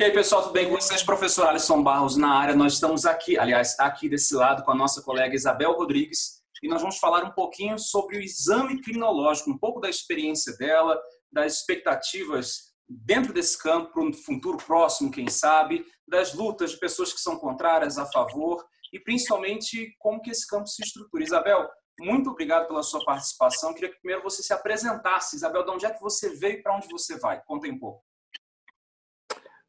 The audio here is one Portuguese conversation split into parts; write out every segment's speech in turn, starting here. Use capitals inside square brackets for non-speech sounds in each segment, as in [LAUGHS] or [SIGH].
E aí, pessoal, tudo bem com vocês? Professor Alisson Barros na área. Nós estamos aqui, aliás, aqui desse lado com a nossa colega Isabel Rodrigues e nós vamos falar um pouquinho sobre o exame criminológico, um pouco da experiência dela, das expectativas dentro desse campo para um futuro próximo, quem sabe, das lutas de pessoas que são contrárias, a favor e principalmente como que esse campo se estrutura. Isabel, muito obrigado pela sua participação. Queria que primeiro você se apresentasse. Isabel, de onde é que você veio e para onde você vai? Conta um pouco.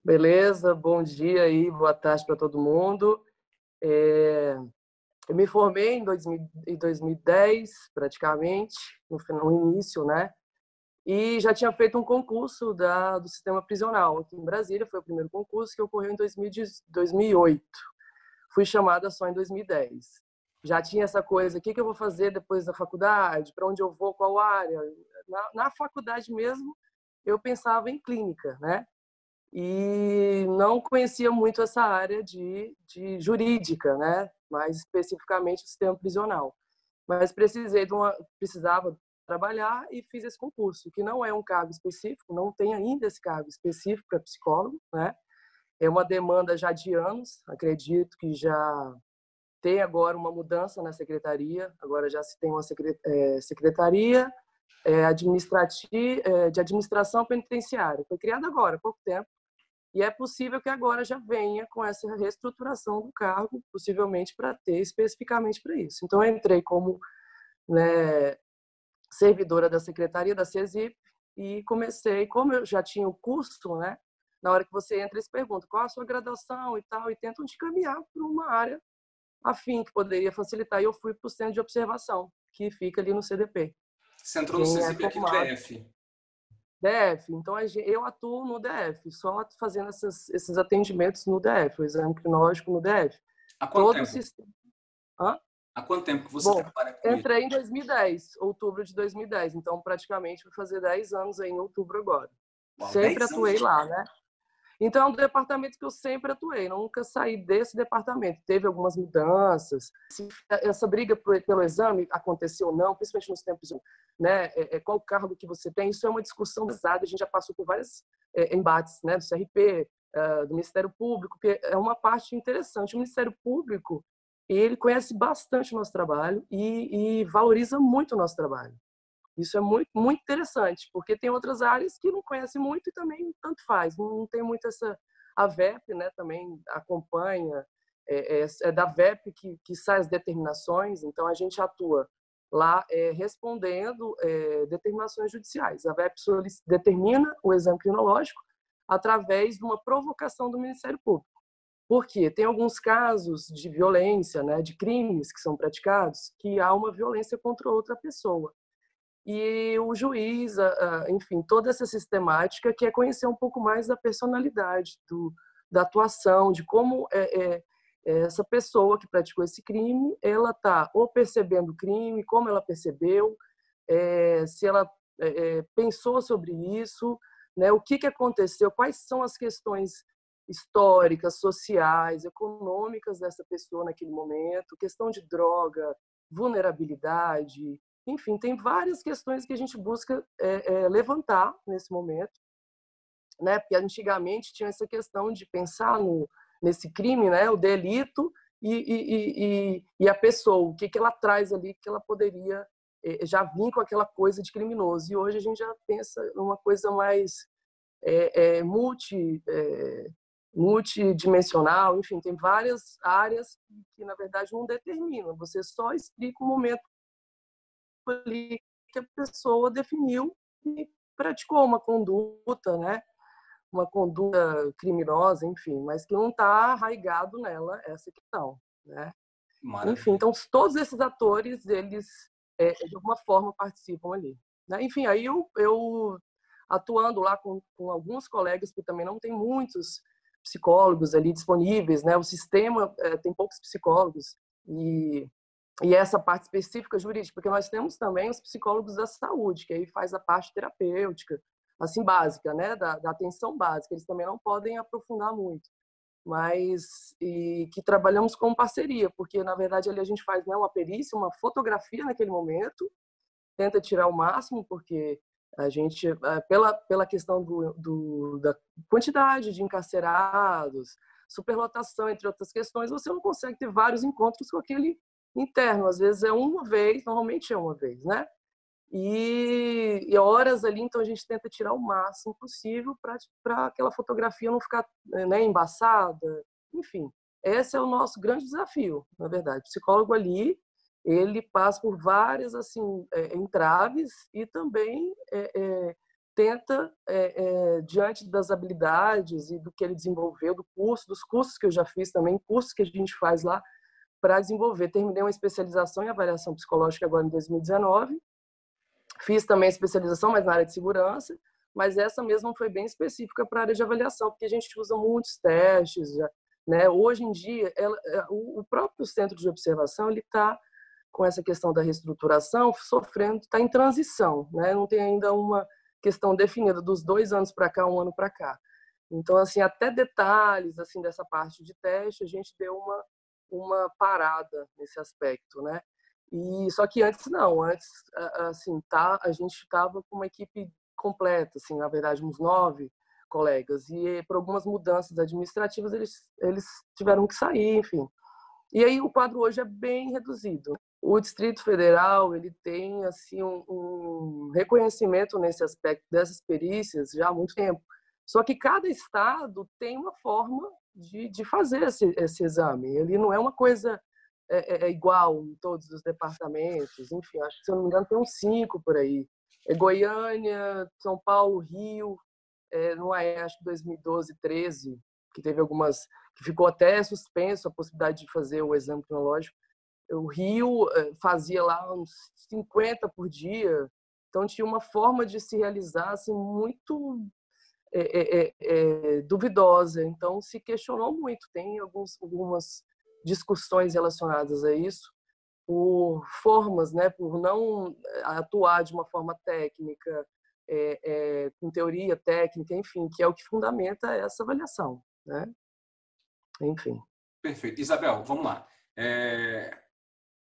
Beleza, bom dia aí, boa tarde para todo mundo. É... Eu me formei em, 2000, em 2010, praticamente, no, no, início, né? E já tinha feito um concurso da, do sistema prisional aqui em Brasília, foi o primeiro concurso que ocorreu em 2000, 2008. Fui chamada só em 2010. Já tinha essa coisa, o que, que eu vou fazer depois da faculdade, para onde eu vou, qual área. Na, na faculdade mesmo, eu pensava em clínica, né? E não conhecia muito essa área de, de jurídica, né? mais especificamente o sistema prisional. Mas precisei de uma, precisava trabalhar e fiz esse concurso, que não é um cargo específico, não tem ainda esse cargo específico para psicólogo, né? É uma demanda já de anos, acredito que já tem agora uma mudança na secretaria, agora já se tem uma é, secretaria é, administrativa, é, de administração penitenciária, foi criada agora, há pouco tempo, e é possível que agora já venha com essa reestruturação do cargo, possivelmente para ter especificamente para isso. Então, eu entrei como né, servidora da Secretaria da CESIP e comecei, como eu já tinha o curso, né, na hora que você entra, eles perguntam qual a sua graduação e tal, e tentam te caminhar para uma área afim que poderia facilitar. E eu fui para o centro de observação, que fica ali no CDP. Você entrou no CESIP é aqui no DF? DF. Então, eu atuo no DF, só fazendo essas, esses atendimentos no DF, o exame crinológico no DF. Há quanto Todo tempo? Sistema... Hã? Há quanto tempo que você Bom, trabalha com Entrei em 2010, outubro de 2010. Então, praticamente, vou fazer 10 anos aí em outubro agora. Uau, sempre atuei lá, né? Então, é um departamento que eu sempre atuei, nunca saí desse departamento. Teve algumas mudanças. Essa briga pelo exame aconteceu ou não, principalmente nos tempos, né? É, é, qual o cargo que você tem, isso é uma discussão pesada. A gente já passou por vários é, embates, né? Do CRP, do Ministério Público, que é uma parte interessante. O Ministério Público, ele conhece bastante o nosso trabalho e, e valoriza muito o nosso trabalho. Isso é muito, muito interessante, porque tem outras áreas que não conhecem muito e também tanto faz. Não tem muito essa. A VEP né, também acompanha, é, é, é da VEP que, que sai as determinações, então a gente atua lá é, respondendo é, determinações judiciais. A VEP determina o exame crinológico através de uma provocação do Ministério Público. Por quê? Tem alguns casos de violência, né, de crimes que são praticados, que há uma violência contra outra pessoa e o juiz, enfim, toda essa sistemática que é conhecer um pouco mais da personalidade, do, da atuação, de como é, é, é essa pessoa que praticou esse crime, ela está ou percebendo o crime, como ela percebeu, é, se ela é, é, pensou sobre isso, né, o que, que aconteceu, quais são as questões históricas, sociais, econômicas dessa pessoa naquele momento, questão de droga, vulnerabilidade, enfim, tem várias questões que a gente busca é, é, levantar nesse momento, né? Porque antigamente tinha essa questão de pensar no, nesse crime, né? O delito e, e, e, e a pessoa, o que, que ela traz ali que ela poderia é, já vir com aquela coisa de criminoso. E hoje a gente já pensa numa coisa mais é, é, multi, é, multidimensional, enfim, tem várias áreas que, que, na verdade, não determinam. Você só explica o momento ali que a pessoa definiu e praticou uma conduta, né? Uma conduta criminosa, enfim, mas que não está arraigado nela essa questão, né? Maravilha. Enfim, então todos esses atores, eles é, de alguma forma participam ali. Né? Enfim, aí eu, eu atuando lá com, com alguns colegas, que também não tem muitos psicólogos ali disponíveis, né? O sistema é, tem poucos psicólogos e e essa parte específica jurídica, porque nós temos também os psicólogos da saúde, que aí faz a parte terapêutica, assim, básica, né, da, da atenção básica, eles também não podem aprofundar muito, mas e que trabalhamos com parceria, porque na verdade ali a gente faz né, uma perícia, uma fotografia naquele momento, tenta tirar o máximo, porque A gente, eh, pela, pela questão do, do, da quantidade de encarcerados, superlotação, entre outras questões, você não consegue ter vários encontros com aquele interno. Às vezes é uma vez, normalmente é uma vez, né? E, e horas ali, então a gente tenta tirar o máximo possível para aquela fotografia não ficar né, embaçada. Enfim, esse é o nosso grande desafio, na verdade. O psicólogo ali, ele passa por várias assim é, entraves e também é, é, tenta, é, é, diante das habilidades e do que ele desenvolveu, do curso, dos cursos que eu já fiz também, cursos que a gente faz lá, para desenvolver. Terminei uma especialização em avaliação psicológica agora em 2019. Fiz também especialização, mas na área de segurança. Mas essa mesma foi bem específica para a área de avaliação, porque a gente usa muitos testes. Já, né? Hoje em dia, ela, é, o próprio centro de observação ele está com essa questão da reestruturação sofrendo, está em transição. Né? Não tem ainda uma questão definida dos dois anos para cá, um ano para cá. Então, assim, até detalhes assim dessa parte de teste, a gente deu uma uma parada nesse aspecto, né? E só que antes não, antes assim tá, a gente estava com uma equipe completa, assim, na verdade uns nove colegas e por algumas mudanças administrativas eles eles tiveram que sair, enfim. E aí o quadro hoje é bem reduzido. O Distrito Federal ele tem assim um, um reconhecimento nesse aspecto dessas perícias já há muito tempo. Só que cada estado tem uma forma de, de fazer esse, esse exame. Ele não é uma coisa é, é, é, igual em todos os departamentos. Enfim, acho que, se eu não me engano, tem uns cinco por aí. É Goiânia, São Paulo, Rio, é, não é, acho que 2012, 13, que teve algumas, que ficou até suspenso a possibilidade de fazer o exame cronológico. O Rio é, fazia lá uns 50 por dia, então tinha uma forma de se realizar assim, muito é, é, é, duvidosa. Então, se questionou muito. Tem alguns, algumas discussões relacionadas a isso, por formas, né, por não atuar de uma forma técnica, é, com teoria técnica, enfim, que é o que fundamenta essa avaliação. Né? Enfim. Perfeito. Isabel, vamos lá. É,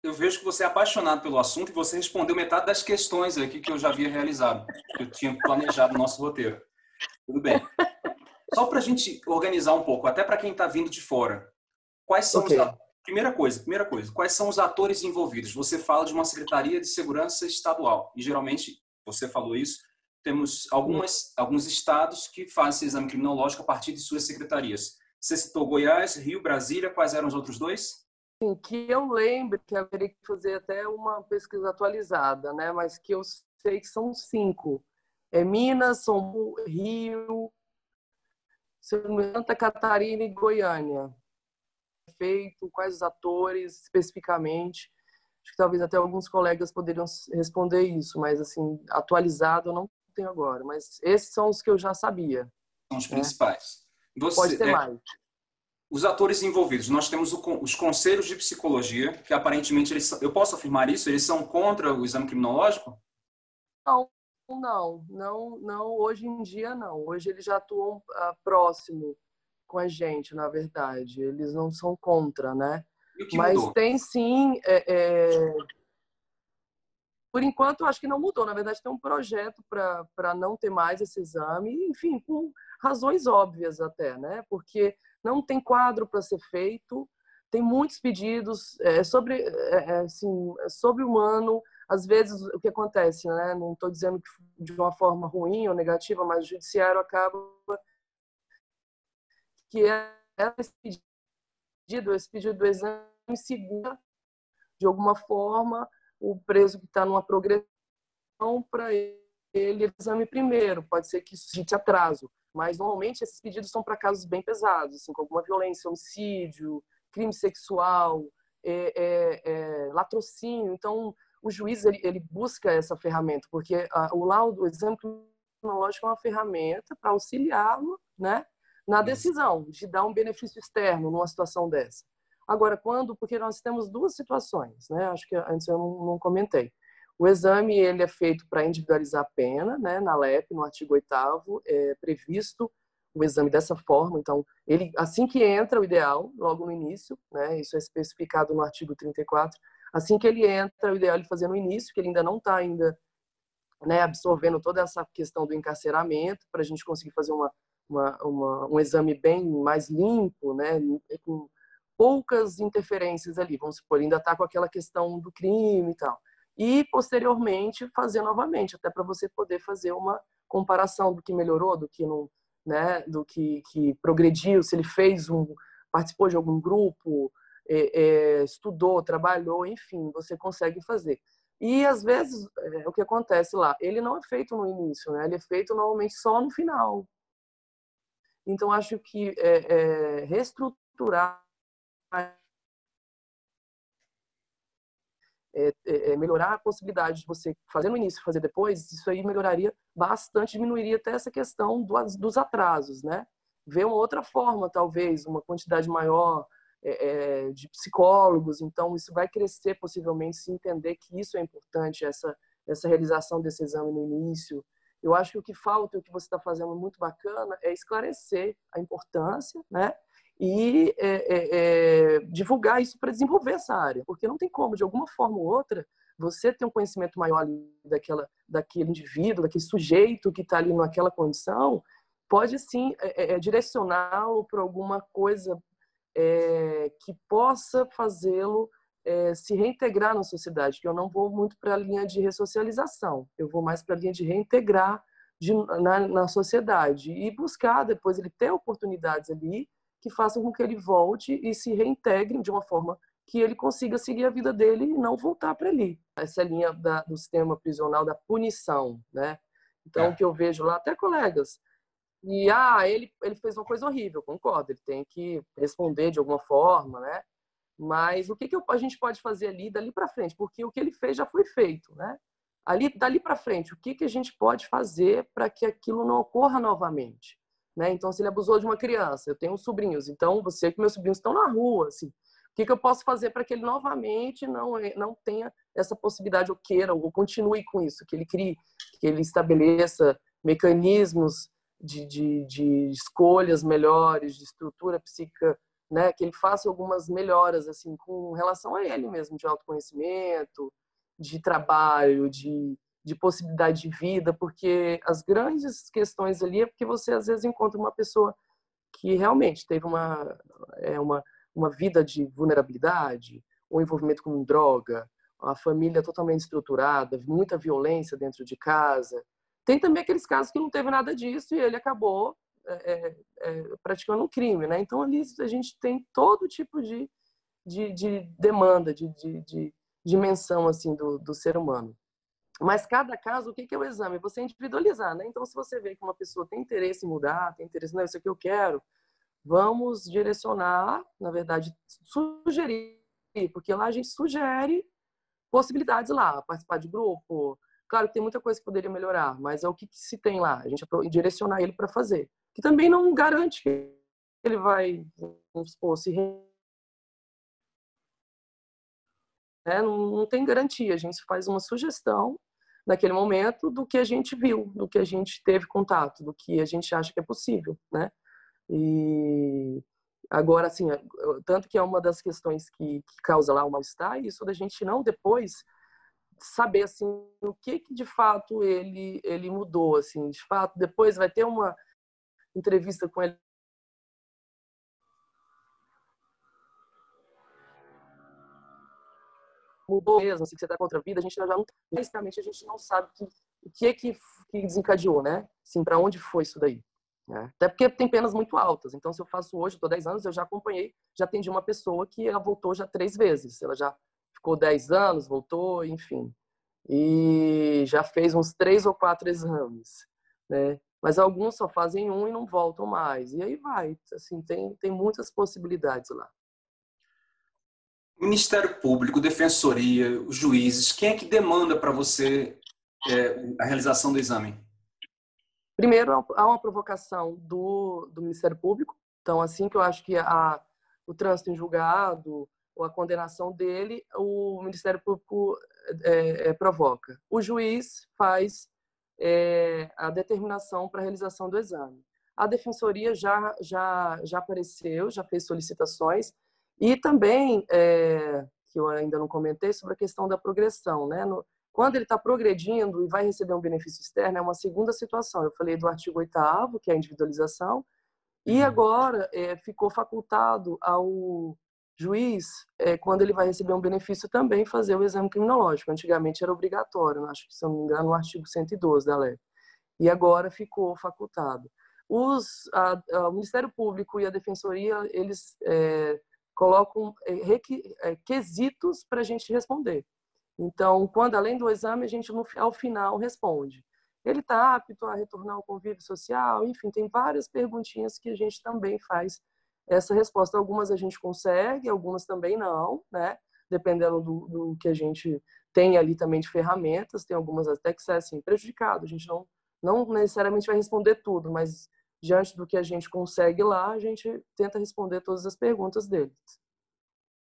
eu vejo que você é apaixonado pelo assunto e você respondeu metade das questões aqui que eu já havia realizado, que eu tinha planejado no nosso roteiro. Tudo bem. Só para a gente organizar um pouco, até para quem está vindo de fora. Quais são okay. os primeira coisa, primeira coisa, quais são os atores envolvidos? Você fala de uma secretaria de segurança estadual e geralmente você falou isso. Temos algumas alguns estados que fazem esse exame criminológico a partir de suas secretarias. Você citou Goiás, Rio, Brasília. Quais eram os outros dois? Sim, que eu lembro que haveria que fazer até uma pesquisa atualizada, né? Mas que eu sei que são cinco é Minas, São Paulo, Rio, Santa Catarina e Goiânia. Feito, quais os atores especificamente? Acho que talvez até alguns colegas poderiam responder isso, mas assim, atualizado eu não tenho agora. Mas esses são os que eu já sabia. São os né? principais. Você, Pode ter é, mais. Os atores envolvidos, nós temos o, os conselhos de psicologia, que aparentemente eles, eu posso afirmar isso, eles são contra o exame criminológico? Não, não, não, não. Hoje em dia não. Hoje eles já atuam uh, próximo com a gente, na verdade. Eles não são contra, né? Mas mudou? tem sim. É, é... Por enquanto, acho que não mudou. Na verdade, tem um projeto para não ter mais esse exame, enfim, por razões óbvias até, né? Porque não tem quadro para ser feito, tem muitos pedidos é, sobre, é, é assim, é sobre humano às vezes o que acontece, né? Não estou dizendo que de uma forma ruim ou negativa, mas o judiciário acaba que é esse pedido, esse pedido do exame segura de alguma forma o preso que está numa progressão para ele exame primeiro. Pode ser que isso suscite atraso, mas normalmente esses pedidos são para casos bem pesados, assim, com alguma violência, homicídio, crime sexual, é, é, é, latrocínio. Então, o juiz ele, ele busca essa ferramenta, porque a, o laudo, o exame criminológico é uma ferramenta para auxiliá-lo né, na decisão de dar um benefício externo numa situação dessa. Agora, quando, porque nós temos duas situações, né? Acho que antes eu não, não comentei. O exame ele é feito para individualizar a pena, né? Na LEP, no artigo 8 é previsto o exame dessa forma. Então, ele assim que entra, o ideal, logo no início, né? Isso é especificado no artigo 34, Assim que ele entra, o ideal é ele fazer no início, que ele ainda não está ainda né, absorvendo toda essa questão do encarceramento para a gente conseguir fazer uma, uma, uma, um exame bem mais limpo, né, com poucas interferências ali, vamos supor, ainda está com aquela questão do crime e tal. E, posteriormente, fazer novamente, até para você poder fazer uma comparação do que melhorou, do que não, né, do que, que progrediu, se ele fez um, participou de algum grupo, é, é, estudou, trabalhou, enfim, você consegue fazer. E às vezes é, o que acontece lá, ele não é feito no início, né? Ele é feito normalmente só no final. Então acho que é, é reestruturar é, é, é, melhorar a possibilidade de você fazer no início fazer depois, isso aí melhoraria bastante, diminuiria até essa questão do, dos atrasos, né? Ver uma outra forma, talvez, uma quantidade maior é, é, de psicólogos, então isso vai crescer possivelmente se entender que isso é importante, essa, essa realização desse exame no início. Eu acho que o que falta, o que você está fazendo muito bacana, é esclarecer a importância, né? e é, é, é, divulgar isso para desenvolver essa área, porque não tem como, de alguma forma ou outra, você ter um conhecimento maior daquela, daquele indivíduo, daquele sujeito que está ali naquela condição, pode sim é, é, é direcioná-lo para alguma coisa que possa fazê-lo se reintegrar na sociedade. Que eu não vou muito para a linha de ressocialização, eu vou mais para a linha de reintegrar de, na, na sociedade e buscar depois ele ter oportunidades ali que façam com que ele volte e se reintegre de uma forma que ele consiga seguir a vida dele e não voltar para ali. Essa é linha da, do sistema prisional da punição, né? Então, é. o que eu vejo lá, até colegas, e ah, ele, ele fez uma coisa horrível, concordo, ele tem que responder de alguma forma, né? Mas o que, que a gente pode fazer ali, dali para frente? Porque o que ele fez já foi feito, né? Ali, dali para frente, o que, que a gente pode fazer para que aquilo não ocorra novamente? Né? Então, se ele abusou de uma criança, eu tenho sobrinhos, então você que meus sobrinhos estão na rua, assim, o que, que eu posso fazer para que ele novamente não não tenha essa possibilidade ou queira ou continue com isso, que ele crie, que ele estabeleça mecanismos de, de, de escolhas melhores, de estrutura psíquica, né? Que ele faça algumas melhoras assim com relação a ele mesmo, de autoconhecimento, de trabalho, de de possibilidade de vida, porque as grandes questões ali é porque você às vezes encontra uma pessoa que realmente teve uma, é, uma, uma vida de vulnerabilidade, ou envolvimento com droga, a família totalmente estruturada, muita violência dentro de casa. Tem também aqueles casos que não teve nada disso e ele acabou é, é, praticando um crime, né? Então ali a gente tem todo tipo de, de, de demanda, de, de, de dimensão assim do, do ser humano. Mas cada caso, o que é o exame? Você individualizar, né? Então, se você vê que uma pessoa tem interesse em mudar, tem interesse, não, isso aqui eu quero, vamos direcionar, na verdade, sugerir, porque lá a gente sugere possibilidades lá, participar de grupo. Claro que tem muita coisa que poderia melhorar, mas é o que, que se tem lá, a gente direcionar ele para fazer. Que também não garante que ele vai, se né? não, não tem garantia, a gente faz uma sugestão naquele momento do que a gente viu, do que a gente teve contato, do que a gente acha que é possível, né? E agora, assim, tanto que é uma das questões que, que causa lá o mal-estar, isso da gente não depois saber, assim, o que que de fato ele, ele mudou, assim, de fato, depois vai ter uma entrevista com ele mudou mesmo, assim, que você está contra a vida, a gente já não, basicamente a gente não sabe que, o que é que, que desencadeou, né? Assim, para onde foi isso daí? Né? Até porque tem penas muito altas. Então, se eu faço hoje, estou 10 anos, eu já acompanhei, já atendi uma pessoa que ela voltou já três vezes. Ela já ficou 10 anos, voltou, enfim. E já fez uns três ou quatro exames, né? Mas alguns só fazem um e não voltam mais. E aí vai. Assim, tem, tem muitas possibilidades lá. Ministério Público, Defensoria, os juízes, quem é que demanda para você é, a realização do exame? Primeiro, há uma provocação do, do Ministério Público. Então, assim que eu acho que a, o trânsito em julgado ou a condenação dele, o Ministério Público é, é, provoca. O juiz faz é, a determinação para a realização do exame. A Defensoria já, já, já apareceu, já fez solicitações, e também, é, que eu ainda não comentei, sobre a questão da progressão. Né? No, Quando ele está progredindo e vai receber um benefício externo, é uma segunda situação. Eu falei do artigo 8 que é a individualização, e uhum. agora ficou facultado ao juiz, é, quando ele vai receber um benefício, também fazer o exame criminológico. Antigamente era obrigatório, acho que, se não me engano, no artigo 112 da lei. E agora ficou facultado. Os, a, a, o Ministério Público e a Defensoria, eles é, colocam é, é, quesitos para a gente responder. Então, quando além do exame, a gente no, ao final responde. Ele está apto a retornar ao convívio social? Enfim, tem várias perguntinhas que a gente também faz essa resposta. Algumas a gente consegue, algumas também não, né? Dependendo do, do que a gente tem ali também de ferramentas, tem algumas até que são assim, prejudicado. A gente não, não necessariamente vai responder tudo, mas diante do que a gente consegue lá, a gente tenta responder todas as perguntas deles.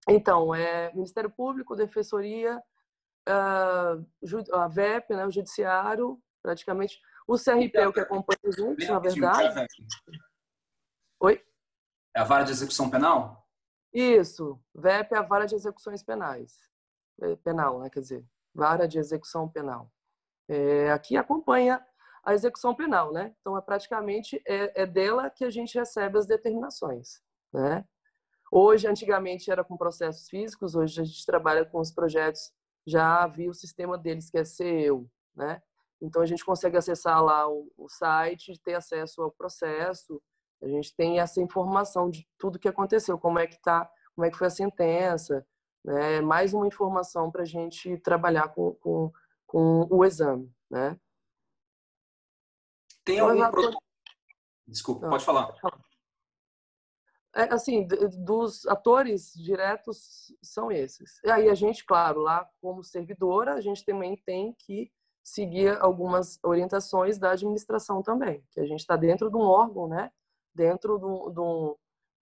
Então, é Ministério Público, Defensoria, ah, a VEP, né, o Judiciário, praticamente. O CRP é o que acompanha a gente, na verdade. Oi? É a vara de execução penal? Isso. VEP é a vara de execuções penais. É, penal, né? Quer dizer, vara de execução penal. É, aqui acompanha a execução penal, né? Então, é praticamente é, é dela que a gente recebe as determinações, né? Hoje, antigamente era com processos físicos, hoje a gente trabalha com os projetos, já havia o sistema deles que é seu, né? Então a gente consegue acessar lá o, o site, ter acesso ao processo, a gente tem essa informação de tudo que aconteceu, como é que tá, como é que foi a sentença, né? Mais uma informação para a gente trabalhar com, com, com o exame, né? Tem então, algum pro... Desculpa, Não, pode falar. É, assim, dos atores diretos são esses. E aí a gente, claro, lá como servidora, a gente também tem que seguir algumas orientações da administração também, que a gente está dentro de um órgão, né? Dentro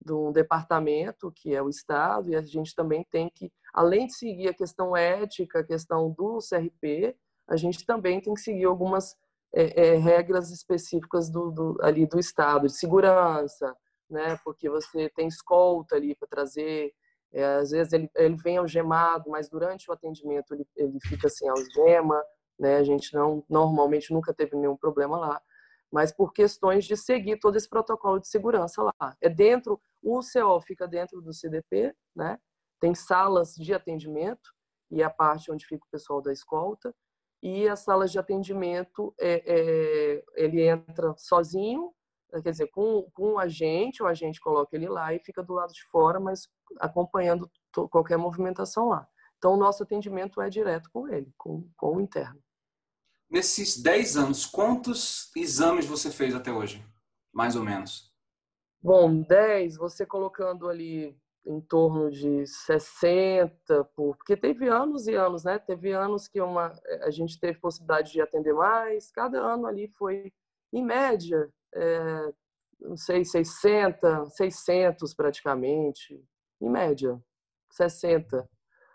de um, departamento que é o Estado, e a gente também tem que, além de seguir a questão ética, a questão do CRP, a gente também tem que seguir algumas é, é, regras específicas do, do, ali do Estado, de segurança, né? Porque você tem escolta ali para trazer. É, às vezes ele, ele vem algemado, mas durante o atendimento ele, ele fica sem algema, né? A gente não normalmente nunca teve nenhum problema lá, mas por questões de seguir todo esse protocolo de segurança lá. É dentro, o CO fica dentro do CDP, né? Tem salas de atendimento e a parte onde fica o pessoal da escolta e as salas de atendimento é, é, ele entra sozinho quer dizer, com, com um agente, o agente coloca ele lá e fica do lado de fora, mas acompanhando qualquer movimentação lá. Então, o nosso atendimento é direto com ele, com, com o interno. Nesses 10 anos, quantos exames você fez até hoje? Mais ou menos. Bom, 10, você colocando ali em torno de 60, por... porque teve anos e anos, né? Teve anos que uma, a gente teve possibilidade de atender mais, cada ano ali foi, em média, é, não sei, 60, 600 praticamente, em média, 60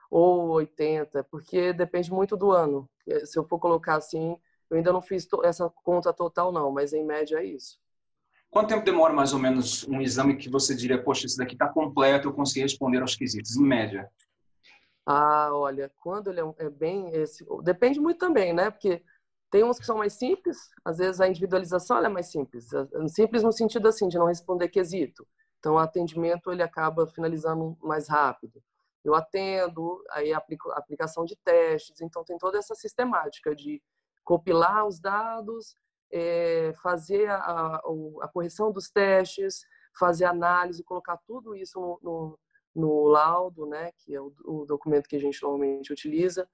ou 80, porque depende muito do ano. É, se eu for colocar assim, eu ainda não fiz essa conta total não, mas em média é isso. Quanto tempo demora mais ou menos um exame que você diria, poxa, esse daqui está completo, eu consegui responder aos quesitos, em média? Ah, olha, quando ele é, é bem esse, depende muito também, né? Porque tem uns que são mais simples, às vezes a individualização é mais simples, simples no sentido assim de não responder quesito. Então o atendimento ele acaba finalizando mais rápido. Eu atendo, aí aplico aplicação de testes, então tem toda essa sistemática de compilar os dados, é, fazer a, a, correção dos testes, fazer análise, colocar tudo isso no, no, no laudo, né, que é o, o documento que a gente normalmente utiliza,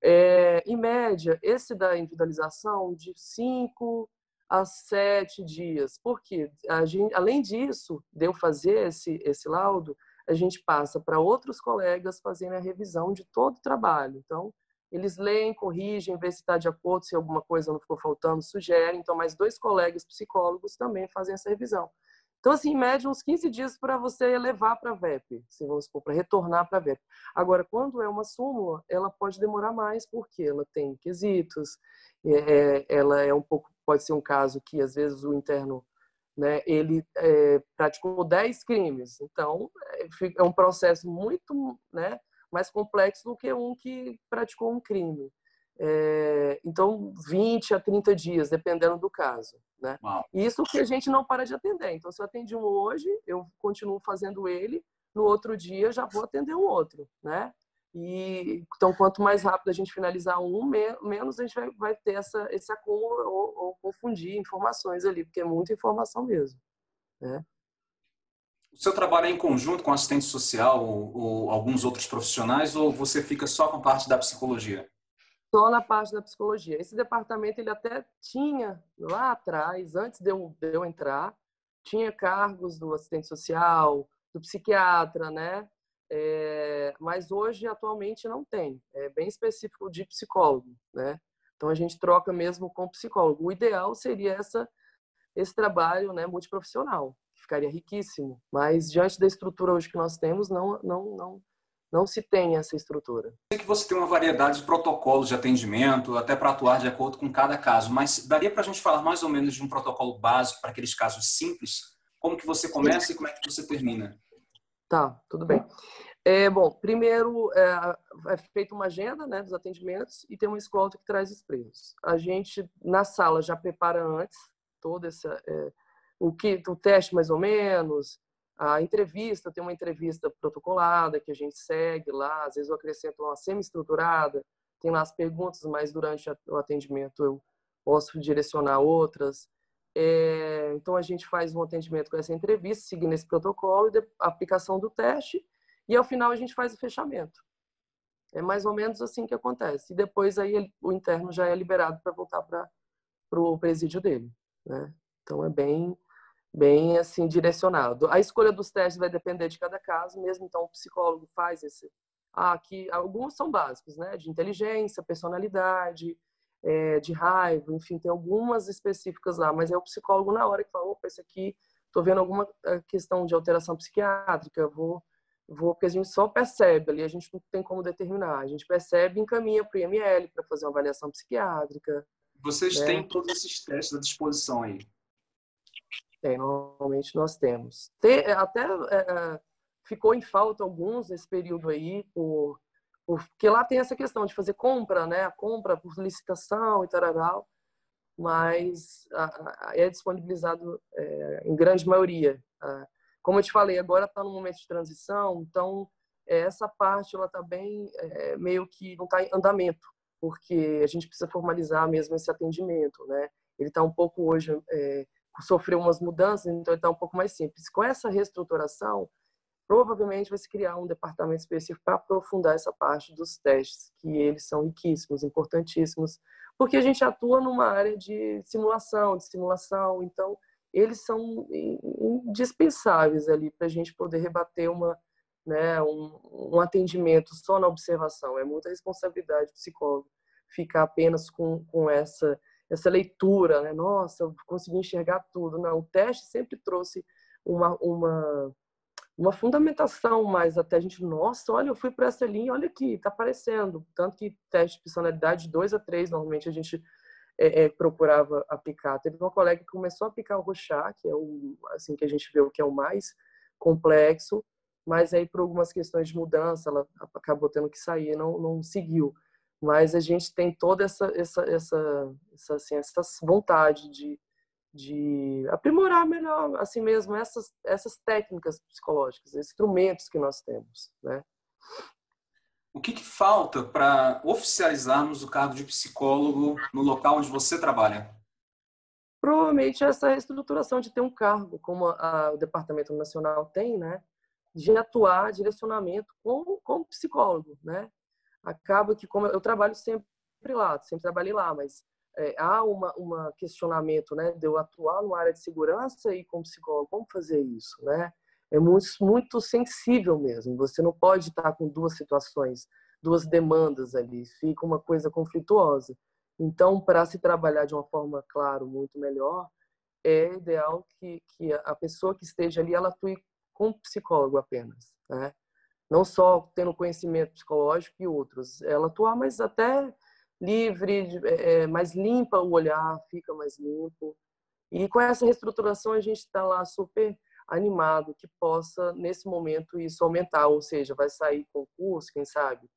é, em média, esse da individualização de 5 a 7 dias. Porque, gente, além disso, de eu fazer esse, esse laudo, a gente passa para outros colegas fazerem a revisão de todo o trabalho. Então, eles leem, corrigem, vê se está de acordo, se alguma coisa não ficou faltando, sugerem. Então, mais dois colegas psicólogos também fazem essa revisão. Então, assim, em média, uns 15 dias para você levar para a VEP, se vamos supor, para retornar para a VEP. Agora, quando é uma súmula, ela pode demorar mais, porque ela tem quesitos, é, ela é um pouco, pode ser um caso que, às vezes, o interno, né, ele é, praticou 10 crimes. Então, é, é um processo muito né, mais complexo do que um que praticou um crime. É, então, 20 a 30 dias, dependendo do caso. Né? Isso que a gente não para de atender. Então, se eu atendi um hoje, eu continuo fazendo ele, no outro dia já vou atender um outro. Né? E, então, quanto mais rápido a gente finalizar um, menos a gente vai, vai ter essa, esse acúmulo ou, ou, confundir informações ali, porque é muita informação mesmo. Né? O seu trabalho é em conjunto com assistente social ou, ou alguns outros profissionais ou você fica só com parte da psicologia? Só na parte da psicologia. Esse departamento ele até tinha lá atrás, antes de eu, de eu entrar, tinha cargos do assistente social, do psiquiatra, né? É, mas hoje, atualmente, não tem. É bem específico de psicólogo, né? Então, a gente troca mesmo com psicólogo. O ideal seria essa, esse trabalho né, multiprofissional, que ficaria riquíssimo. Mas, diante da estrutura hoje que nós temos, não, não, não, não se tem essa estrutura. Sei que você tem uma variedade de protocolos de atendimento, até para atuar de acordo com cada caso, mas daria para a gente falar mais ou menos de um protocolo básico para aqueles casos simples? Como que você começa e como é que você termina? Tá, tudo bem. É, bom, primeiro é, é feita uma agenda né, dos atendimentos e tem uma escolta que traz os presos. A gente, na sala, já prepara antes todo essa, é, o, que, o teste mais ou menos, a entrevista, tem uma entrevista protocolada que a gente segue lá, às vezes eu acrescento uma semi-estruturada, tem lá as perguntas, mas durante o atendimento eu posso direcionar outras. É, então, a gente faz um atendimento com essa entrevista, seguindo esse protocolo, a aplicação do teste, e ao final a gente faz o fechamento. É mais ou menos assim que acontece. E depois aí o interno já é liberado para voltar para o presídio dele. Né? Então, é bem, bem assim direcionado. A escolha dos testes vai depender de cada caso, mesmo então o psicólogo faz esse. Ah, aqui alguns são básicos, né? De inteligência, personalidade, é, de raiva, enfim, tem algumas específicas lá, mas é o psicólogo na hora que fala, opa, esse aqui, tô vendo alguma é, questão de alteração psiquiátrica, vou, vou, porque a gente só percebe ali, a gente não tem como determinar, a gente percebe e encaminha para o IML para fazer uma avaliação psiquiátrica. Vocês né? têm todos esses testes à disposição aí? Tem, normalmente nós temos. Tem, até é, é, ficou em falta alguns nesse período aí, por porque lá tem essa questão de fazer compra, né? A compra por licitação e tal, mas é disponibilizado é, em grande maioria. Como eu te falei, agora está no momento de transição, então essa parte ela está bem é, meio que não está em andamento, porque a gente precisa formalizar mesmo esse atendimento, né? Ele está um pouco hoje é, sofreu umas mudanças, então está um pouco mais simples. Com essa reestruturação, provavelmente vai se criar um departamento específico para aprofundar essa parte dos testes, que eles são riquíssimos, importantíssimos, porque a gente atua numa área de simulação, de simulação, então eles são indispensáveis ali para a gente poder rebater uma, né, um, um, atendimento só na observação. É muita responsabilidade do psicólogo ficar apenas com, com essa, essa leitura, né? Nossa, eu consegui enxergar tudo. Não, o teste sempre trouxe uma, uma uma fundamentação mais até a gente, nossa, olha, eu fui para essa linha, olha aqui, tá aparecendo. Tanto que teste de personalidade 2 a 3, normalmente a gente é, é, procurava aplicar. Teve uma colega que começou a aplicar o Rochá, que é o assim que a gente vê o que é o mais complexo, mas aí por algumas questões de mudança ela acabou tendo que sair, não não seguiu. Mas a gente tem toda essa essa essa essa, assim, essa vontade de de aprimorar melhor, assim mesmo, essas, essas técnicas psicológicas, instrumentos que nós temos, né? O que, que falta para oficializarmos o cargo de psicólogo no local onde você trabalha? Provavelmente essa reestruturação de ter um cargo, como a, o Departamento Nacional tem, né? De atuar direcionamento com, com psicólogo, né? Acaba que, como eu trabalho sempre lá, sempre trabalhei lá, mas é, há uma, uma questionamento, né, de eu atuar numa área de segurança e como psicólogo, como fazer isso, né? É muito, muito sensível mesmo. Você não pode estar com duas situações, duas demandas ali, fica uma coisa conflituosa. Então, para se trabalhar de uma forma, claro, muito melhor, é ideal que, que a pessoa que esteja ali, ela atue com psicólogo apenas, né? Não só tendo conhecimento psicológico e outros, ela atuar, mas até livre, é, mais limpa o olhar, fica mais limpo. E com essa reestruturação a gente está lá super animado que possa nesse momento isso aumentar, ou seja, vai sair concurso, quem sabe,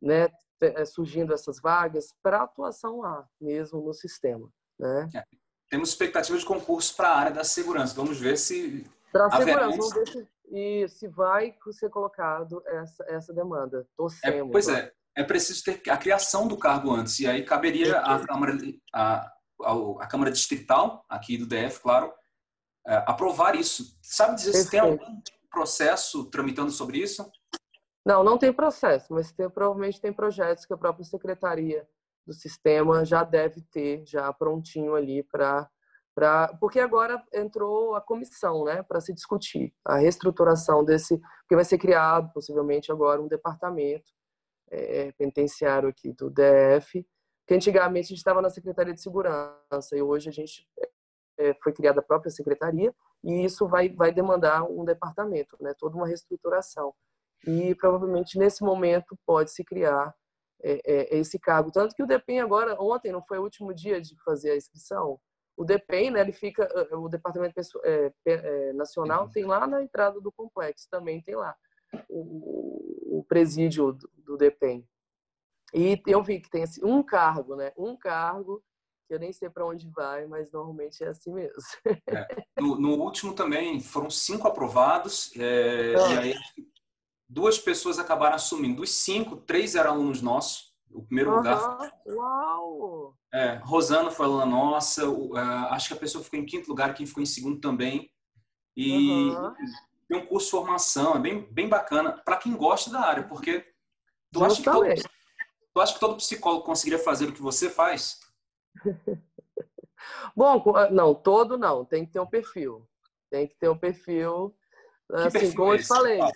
né? é, surgindo essas vagas para atuação lá, mesmo no sistema. Né? É. Temos expectativa de concurso para a área da segurança. Vamos ver se. Para segurança, vamos ver se, e se vai ser colocado essa, essa demanda. Torcemos. É, pois é, é preciso ter a criação do cargo antes, e aí caberia à Câmara, a, a, Câmara Distrital, aqui do DF, claro, é, aprovar isso. Sabe dizer Perfeito. se tem algum processo tramitando sobre isso? Não, não tem processo, mas tem, provavelmente tem projetos que a própria secretaria do sistema já deve ter já prontinho ali para para porque agora entrou a comissão, né, para se discutir a reestruturação desse, porque vai ser criado possivelmente agora um departamento é, penitenciário aqui do DF, que antigamente a gente estava na Secretaria de Segurança e hoje a gente é, foi criada a própria secretaria e isso vai vai demandar um departamento, né, toda uma reestruturação. E provavelmente nesse momento pode se criar é, é, esse cargo. Tanto que o DEPEN agora, ontem, não foi o último dia de fazer a inscrição, o DEPEN, né, ele fica, o Departamento é, é, Nacional tem lá na entrada do complexo, também tem lá o, o presídio do, do DEPEN. E eu vi que tem assim, um cargo, né, um cargo que eu nem sei para onde vai, mas normalmente é assim mesmo. É. No, no, último também foram cinco aprovados, é, ah. e aí duas pessoas acabaram assumindo. Dos cinco, três eram alunos nossos. O primeiro uhum. lugar. Uau! É, Rosana foi aluna nossa. O, uh, acho que a pessoa ficou em quinto lugar, quem ficou em segundo também. E uhum. Tem um curso de formação, é bem, bem bacana para quem gosta da área, porque tu acha, que todo, tu acha que todo psicólogo conseguiria fazer o que você faz? [LAUGHS] Bom, não, todo não. Tem que ter um perfil. Tem que ter um perfil. Que assim, perfil como é eu falei. Ah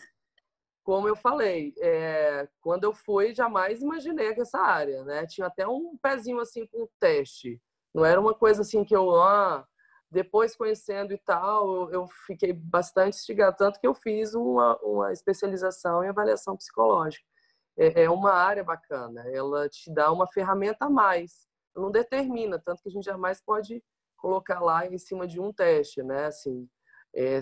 como eu falei, é, quando eu fui, jamais imaginei que essa área, né? Tinha até um pezinho assim com teste. Não era uma coisa assim que eu, ah, depois conhecendo e tal, eu, fiquei bastante instigado, tanto que eu fiz uma, uma especialização em avaliação psicológica. É, é uma área bacana, ela te dá uma ferramenta a mais, não determina, tanto que a gente jamais pode colocar lá em cima de um teste, né? Assim, é,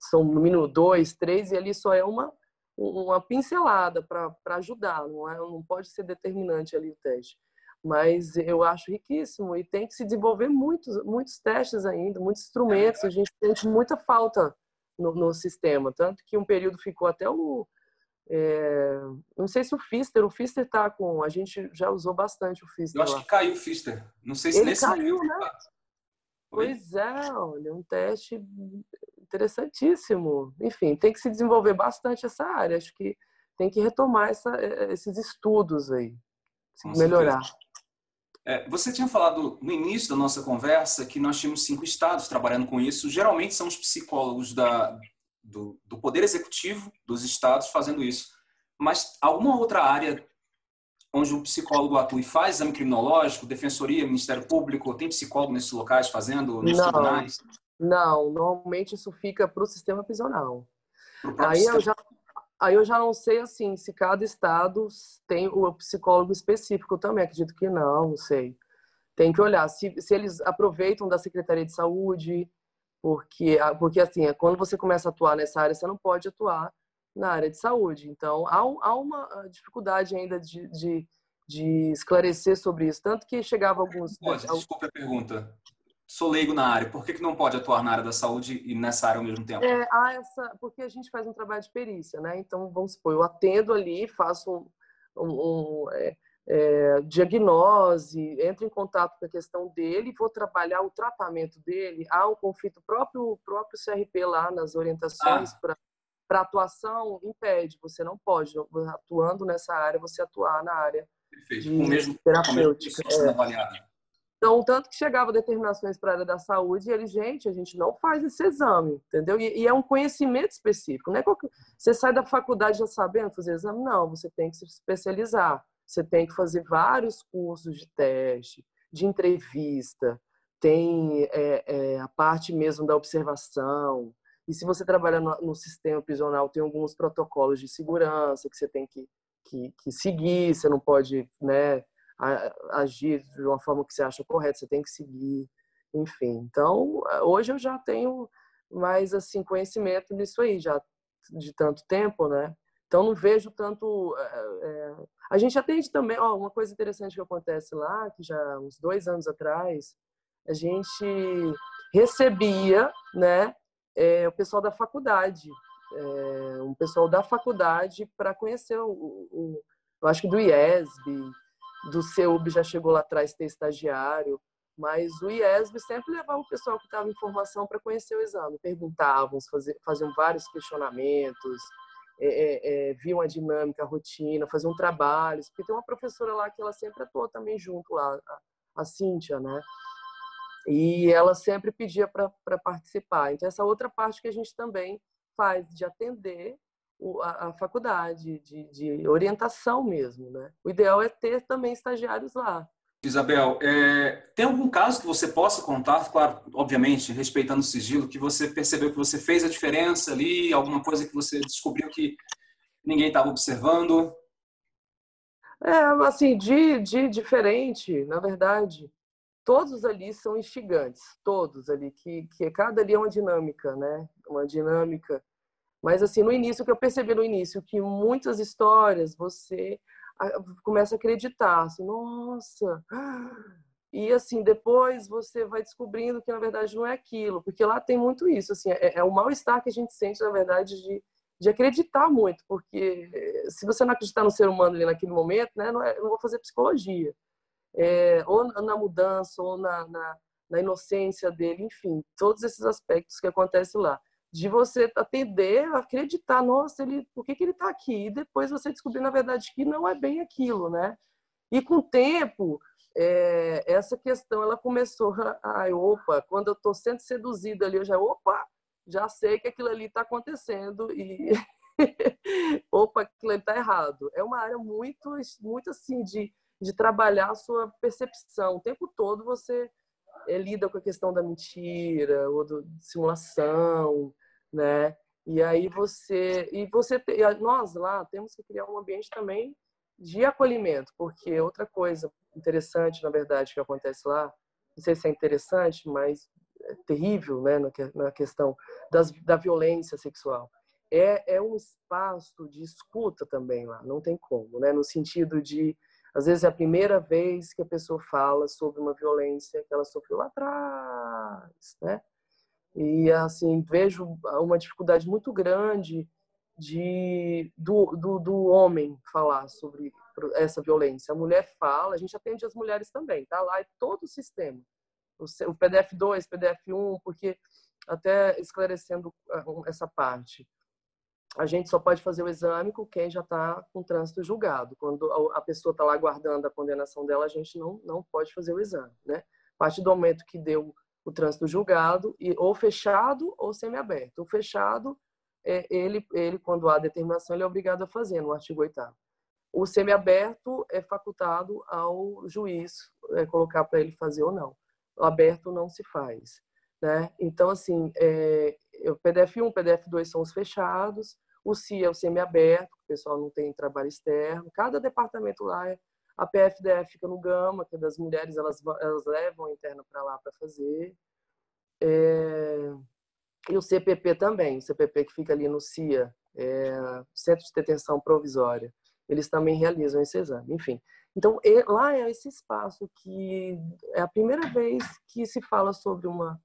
são no mínimo dois, três, e ali só é uma uma pincelada para ajudar, não, é, não pode ser determinante ali o teste. Mas eu acho riquíssimo e tem que se desenvolver muitos, muitos testes ainda, muitos instrumentos. A gente sente muita falta no, no sistema, tanto que um período ficou até o. É, não sei se o Fister, o Fister está com. A gente já usou bastante o Fister. Eu acho lá. que caiu o Fister. Não sei se Ele nesse caiu, né? Pois é, olha, um teste interessantíssimo. Enfim, tem que se desenvolver bastante essa área. Acho que tem que retomar essa, eh, esses estudos aí, melhorar. É, você tinha falado no início da nossa conversa que nós tínhamos cinco estados trabalhando com isso. Geralmente são os psicólogos da, do, do Poder Executivo dos estados fazendo isso. Mas alguma outra área onde o psicólogo atua e faz exame criminológico, defensoria, Ministério Público, tem psicólogo nesses locais fazendo, nos Não. tribunais? Não, normalmente isso fica para o sistema prisional. Aí eu, já, aí eu já não sei assim se cada estado tem o psicólogo específico também. Acredito que não, não sei. Tem que olhar se, se eles aproveitam da Secretaria de Saúde, porque, porque assim, é quando você começa a atuar nessa área, você não pode atuar na área de saúde. Então, há, há uma ah, dificuldade ainda de, de, de esclarecer sobre isso. Tanto que chegava alguns. Pode, desculpa a pergunta sou leigo na área, por que, que não pode atuar na área da saúde e nessa área ao mesmo tempo? É, há essa, porque a gente faz um trabalho de perícia, né? Então, vamos supor, eu atendo ali, faço um, um, um é, é, diagnose, entro em contato com a questão dele, vou trabalhar o tratamento dele. Há um conflito próprio próprio CRP lá nas orientações ah. para atuação impede, você não pode atuando nessa área, você atuar na área Perfeito. de com mesmo, terapêutica. Com mesmo é. Então, tanto que chegava determinações para a área da saúde e ele, gente, a gente não faz esse exame, entendeu? E, e é um conhecimento específico, não é qualquer... Você sai da faculdade já sabendo fazer exame? Não, você tem que se especializar. Você tem que fazer vários cursos de teste, de entrevista, tem é, é, a parte mesmo da observação. E se você trabalha no, no, sistema prisional, tem alguns protocolos de segurança que você tem que, que, que seguir, você não pode, né? Agir de uma forma que você acha correta, você tem que seguir, enfim. Então, hoje eu já tenho mais assim conhecimento nisso aí, já de tanto tempo, né? Então, não vejo tanto. É, a gente atende também. Ó, uma coisa interessante que acontece lá, que já uns dois anos atrás, a gente recebia né, é, o pessoal da faculdade, é, um pessoal da faculdade para conhecer o, o, Eu acho que do IESB, do CEUB já chegou lá atrás ter estagiário, mas o IESB sempre levava o pessoal que estava em formação para conhecer o exame, perguntavam, faziam vários questionamentos é, é, é, viam a dinâmica, a rotina, faziam trabalhos, porque tem uma professora lá que ela sempre atuou também junto lá, a, a Cíntia, né? E ela sempre pedia para participar. Então, essa outra parte que a gente também faz, de atender a, a, faculdade, de, de orientação mesmo, né? O ideal é ter também estagiários lá, Isabel, é, tem algum caso que você possa contar, claro, obviamente, respeitando o sigilo, que você percebeu que você fez a diferença ali, alguma coisa que você descobriu que ninguém estava observando? É, assim, de, de diferente, na verdade, todos ali são instigantes, todos ali, que, que cada ali é uma dinâmica, né? Uma dinâmica. Mas, assim, no início, o que eu percebi no início, que muitas histórias você começa a acreditar, assim, nossa. E assim, depois você vai descobrindo que na verdade não é aquilo, porque lá tem muito isso, assim, é, é o mal-estar que a gente sente, na verdade, de, de acreditar muito, porque eh, se você não acreditar no ser humano ali naquele momento, né, não, é, não vou fazer psicologia. É, ou na mudança, ou na, na, na inocência dele, enfim, todos esses aspectos que acontecem lá de você atender, acreditar, nossa, ele, por que, que ele está aqui? E depois você descobrir, na verdade, que não é bem aquilo, né? E com o tempo, é, essa questão, ela começou, ai, opa, quando eu estou sendo seduzida ali, eu já, opa, já sei que aquilo ali está acontecendo e, [LAUGHS] opa, aquilo ali está errado. É uma área muito, muito assim, de, de trabalhar a sua percepção. O tempo todo você lida com a questão da mentira ou do, simulação, né? E aí você e você nós lá temos que criar um ambiente também de acolhimento, porque outra coisa interessante, na verdade, que acontece lá, não sei se é interessante, mas é terrível, né, na questão das, da violência sexual. É, é um espaço de escuta também lá, não tem como, né, no sentido de às vezes é a primeira vez que a pessoa fala sobre uma violência que ela sofreu lá atrás, né? E assim, vejo uma dificuldade muito grande de do, do, do homem falar sobre essa violência. A mulher fala, a gente atende as mulheres também, tá? Lá é todo o sistema. O PDF 2, PDF 1, porque até esclarecendo ah, essa parte a gente só pode fazer o exame com quem já está com trânsito julgado. Quando a pessoa está lá aguardando a condenação dela, a gente não, não pode fazer o exame. Né? A partir do momento que deu o trânsito julgado, e, ou fechado ou semiaberto. O fechado, é, ele, ele, quando há determinação, ele é obrigado a fazer, no artigo 8 O semiaberto é facultado ao juiz é, colocar para ele fazer ou não. O aberto não se faz. Né? Então, assim, é, o PDF 1, o PDF 2 são os fechados, o CIA é o semi-aberto, o pessoal não tem trabalho externo. Cada departamento lá, é, a PFDF fica no Gama, que é das mulheres, elas, elas levam a interna para lá para fazer. É, e o CPP também, o CPP que fica ali no CIA, é, Centro de Detenção Provisória. Eles também realizam esse exame, enfim. Então, lá é esse espaço que é a primeira vez que se fala sobre uma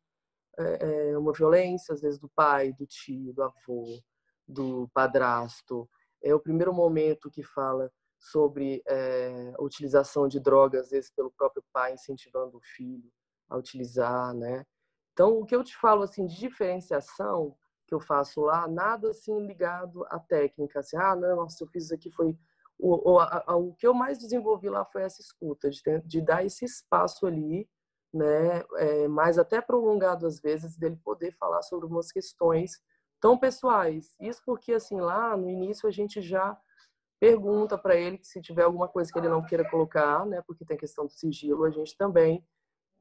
é, é, uma violência, às vezes do pai, do tio, do avô, do padrasto. É o primeiro momento que fala sobre é, a utilização de drogas, às vezes pelo próprio pai incentivando o filho a utilizar, né? Então, o que eu te falo assim de diferenciação que eu faço lá, nada assim ligado à técnica, assim, ah, não, nossa, eu fiz isso aqui foi o, o, a, o que eu mais desenvolvi lá foi essa escuta, de, de dar esse espaço ali né, é, mais até prolongado às vezes, dele poder falar sobre algumas questões tão pessoais. Isso porque, assim, lá no início a gente já pergunta para ele que se tiver alguma coisa que ele não queira colocar, né, porque tem questão do sigilo, a gente também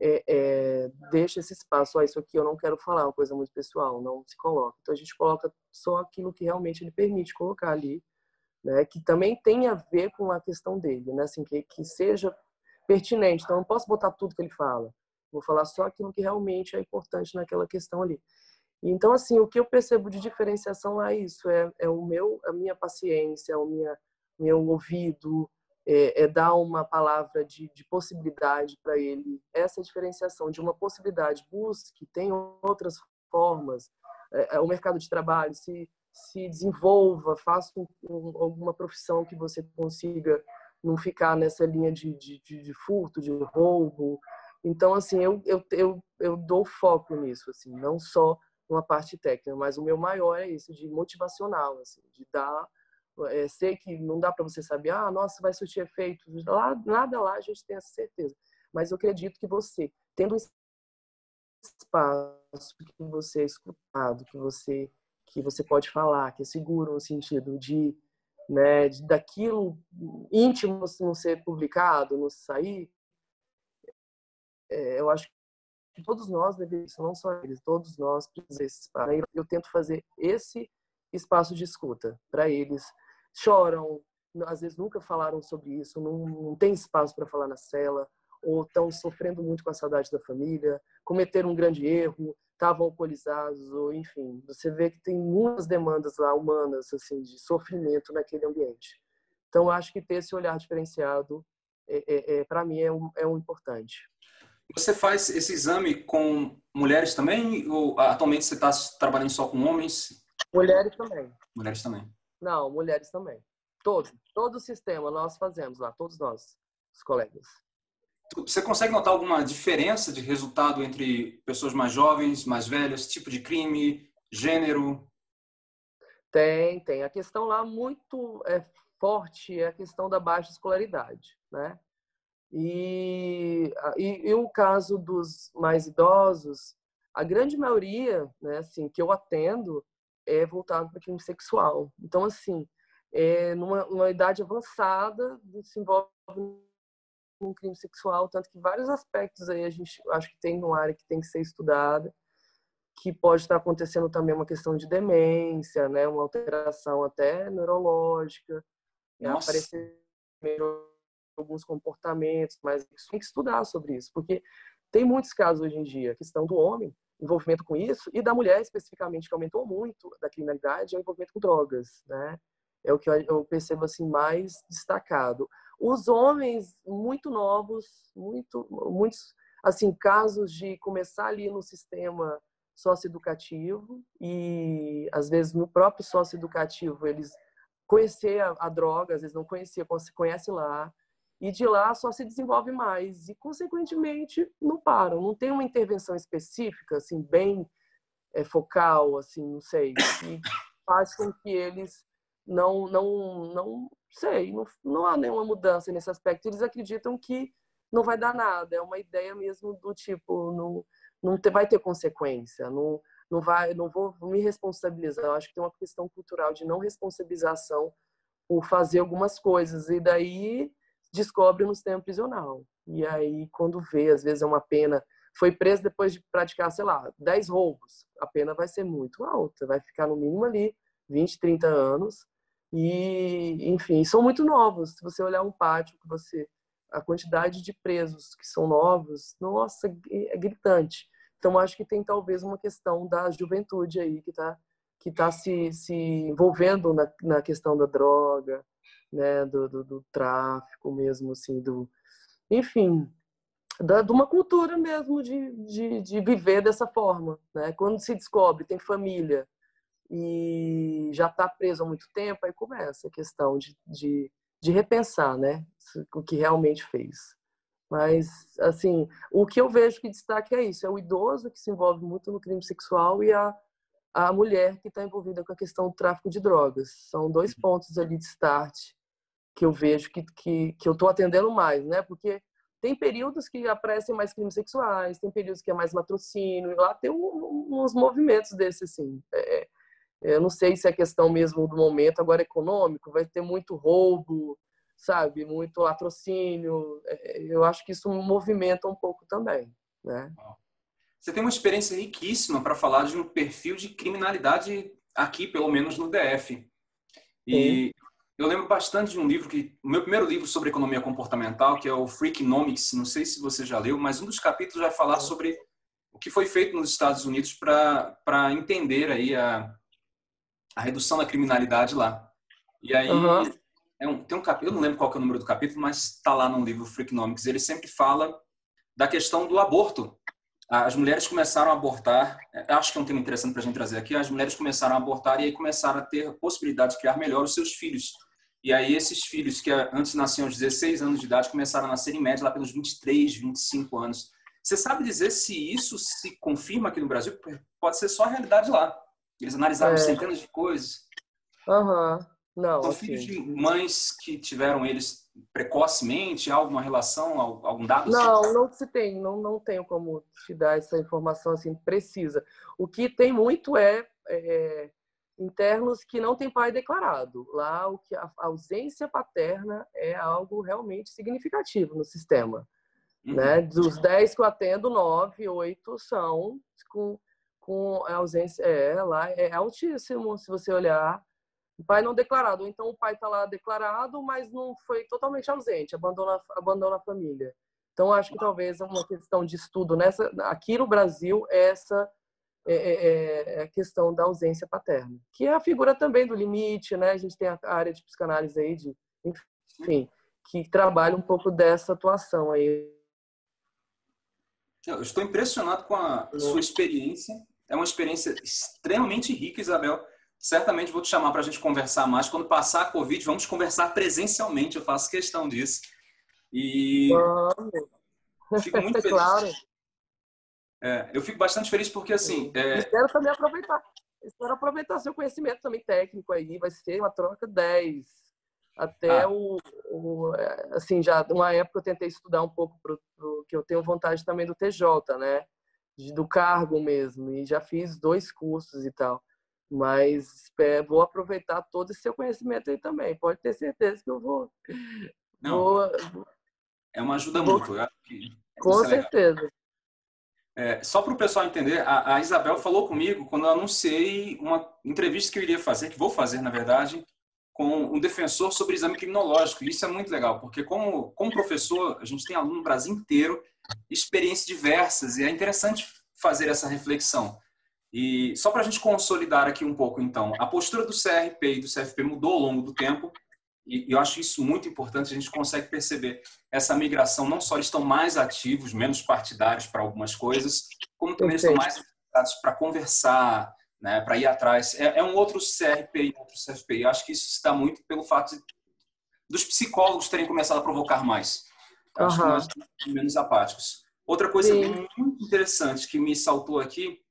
é, é, deixa esse espaço. Ah, isso aqui eu não quero falar, uma coisa muito pessoal, não se coloca. Então a gente coloca só aquilo que realmente ele permite colocar ali, né, que também tem a ver com a questão dele, né, assim, que, que seja pertinente. Então, não posso botar tudo que ele fala. Vou falar só aquilo que realmente é importante naquela questão ali. Então, assim, o que eu percebo de diferenciação é isso, é, é o meu, a minha paciência, o minha, meu ouvido, é, é dar uma palavra de, de possibilidade para ele. Essa diferenciação de uma possibilidade, busque, tem outras formas, é, é, o mercado de trabalho, se, se desenvolva, faça um, um, alguma profissão que você consiga não ficar nessa linha de, de, de, furto, de roubo. Então, assim, eu, eu, eu, eu dou foco nisso, assim, não só uma parte técnica, mas o meu maior é isso, de motivacional, assim, de dar é, sei que não dá para você saber, ah, nossa, vai surtir efeito. Lá, nada lá a gente tem essa certeza. Mas eu acredito que você, tendo espaço que você é escutado, que você que você pode falar, que é seguro no sentido de, né, de daquilo íntimo não ser publicado, não sair, é, eu acho todos nós devemos, não só eles, todos nós precisamos. Eu, eu tento fazer esse espaço de escuta para eles. Choram, às vezes nunca falaram sobre isso, não, não tem espaço para falar na cela, ou estão sofrendo muito com a saudade da família, cometeram um grande erro, estavam alcoolizados, ou enfim, você vê que tem muitas demandas lá humanas assim de sofrimento naquele ambiente. Então acho que ter esse olhar diferenciado é, é, é para mim é um, é um importante. Você faz esse exame com mulheres também ou atualmente você está trabalhando só com homens? Mulheres também. Mulheres também. Não, mulheres também. Todo, todo o sistema nós fazemos lá, todos nós, os colegas. Você consegue notar alguma diferença de resultado entre pessoas mais jovens, mais velhas, tipo de crime, gênero? Tem, tem. A questão lá muito é, forte é a questão da baixa escolaridade, né? E, e, e, o caso dos mais idosos, a grande maioria, né, assim, que eu atendo é voltado para crime sexual. Então, assim, é, numa, numa idade avançada, se envolve um crime sexual, tanto que vários aspectos aí a gente acho que tem uma área que tem que ser estudada, que pode estar acontecendo também uma questão de demência, né, uma alteração até neurológica, né, aparecer alguns comportamentos, mas tem que estudar sobre isso, porque tem muitos casos hoje em dia, questão do homem, envolvimento com isso, e da mulher especificamente, que aumentou muito da criminalidade, é o envolvimento com drogas, né? É o que eu percebo assim mais destacado. Os homens muito novos, muito, muitos assim casos de começar ali no sistema socioeducativo e às vezes no próprio socioeducativo eles conhecer a, a droga, às vezes não conhecia, se conhece lá, e de lá só se desenvolve mais. E consequentemente não param. Não tem uma intervenção específica assim bem é, focal assim não sei que [COUGHS] faz com que eles não não não sei não, não há nenhuma mudança nesse aspecto. Eles acreditam que não vai dar nada. É uma ideia mesmo do tipo não não ter, vai ter consequência não não vai não vou me responsabilizar. Eu acho que tem uma questão cultural de não responsabilização por fazer algumas coisas. E daí descobre no sistema prisional. E aí, quando vê, às vezes é uma pena. Foi preso depois de praticar, sei lá, 10 roubos. A pena vai ser muito alta, vai ficar no mínimo ali 20, 30 anos. E, enfim, são muito novos. Se você olhar um pátio, que você a quantidade de presos que são novos, nossa, é gritante. Então, acho que tem talvez uma questão da juventude aí que está que tá se, se envolvendo na, na questão da droga, né, do, do, do tráfico mesmo, assim, do, enfim, da, de uma cultura mesmo de, de, de, viver dessa forma, né? Quando se descobre, tem família e já está preso há muito tempo, aí começa a questão de, de, de repensar, né, o que realmente fez. Mas, assim, o que eu vejo que destaque é isso: é o idoso que se envolve muito no crime sexual e a, a mulher que está envolvida com a questão do tráfico de drogas. São dois pontos ali de start que eu vejo que, que, que eu estou atendendo mais, né? Porque tem períodos que aparecem mais crimes sexuais, tem períodos que é mais latrocínio, lá tem um, uns movimentos desses, assim. É, é, eu não sei se é questão mesmo do momento agora econômico, vai ter muito roubo, sabe? Muito latrocínio. É, eu acho que isso movimenta um pouco também, né? Você tem uma experiência riquíssima para falar de um perfil de criminalidade aqui, pelo menos no DF. E eu lembro bastante de um livro que o meu primeiro livro sobre economia comportamental, que é o Freakonomics, não sei se você já leu, mas um dos capítulos vai falar sobre o que foi feito nos Estados Unidos para entender aí a, a redução da criminalidade lá. E aí, uhum. é um, tem um capítulo, eu não lembro qual é o número do capítulo, mas está lá no livro Freakonomics, ele sempre fala da questão do aborto. As mulheres começaram a abortar, é, acho que é um tema interessante para a gente trazer aqui, as mulheres começaram a abortar e aí começaram a ter a possibilidade de criar melhor os seus filhos. E aí esses filhos que antes nasciam aos 16 anos de idade começaram a nascer em média lá pelos 23, 25 anos. Você sabe dizer se isso se confirma aqui no Brasil? Pode ser só a realidade lá. Eles analisaram é. centenas de coisas. Aham. Uhum. Não, São assim... filhos de mães que tiveram eles precocemente, alguma relação, algum dado? Não, assim? não se tem, não, não tenho como te dar essa informação assim precisa. O que tem muito é, é internos que não têm pai declarado. Lá o que a ausência paterna é algo realmente significativo no sistema. Uhum. Né? Dos 10 que eu atendo, 9, 8 são com, com ausência. É, lá é altíssimo se você olhar o pai não declarado. Então o pai está lá declarado, mas não foi totalmente ausente, abandona, abandona a família. Então acho que talvez é uma questão de estudo nessa aqui no Brasil essa é, é, é, é, a questão da ausência paterna, que é a figura também do limite, né? A gente tem a área de psicanálise aí de, enfim, que trabalha um pouco dessa atuação aí. Eu estou impressionado com a sua experiência. É uma experiência extremamente rica, Isabel certamente vou te chamar para a gente conversar mais. Quando passar a Covid, vamos conversar presencialmente, eu faço questão disso. E fico muito [LAUGHS] feliz. claro. É, eu fico bastante feliz porque, assim... É... Espero também aproveitar. Espero aproveitar seu conhecimento também técnico aí. Vai ser uma troca 10. Até ah. o, o, é, Assim, já uma época eu tentei estudar um pouco, pro, pro, que eu tenho vontade também do TJ, né? do cargo mesmo. E já fiz dois cursos e tal. Mas é, vou aproveitar todo esse seu conhecimento aí também. Pode ter certeza que eu vou. Não, vou, é uma ajuda vou, mútua. Com certeza. É, só para o pessoal entender, a, a, Isabel falou comigo quando eu anunciei uma entrevista que eu iria fazer, que vou fazer, na verdade, com um defensor sobre exame criminológico. Isso é muito legal, porque como, como professor, a gente tem aluno no Brasil inteiro, experiências diversas, e é interessante fazer essa reflexão. E só para a gente consolidar aqui um pouco, então, a postura do CRP e do CFP mudou ao longo do tempo, e eu acho isso muito importante, a gente consegue perceber essa migração, não só estão mais ativos, menos partidários para algumas coisas, como também estão mais preparados para conversar, né, para ir atrás. É, é, um outro CRP e outro CFP. Eu acho que isso está muito pelo fato de, dos psicólogos terem começado a provocar mais. Eu acho uhum. que nós estamos menos apáticos. Outra coisa Sim. muito interessante que me saltou aqui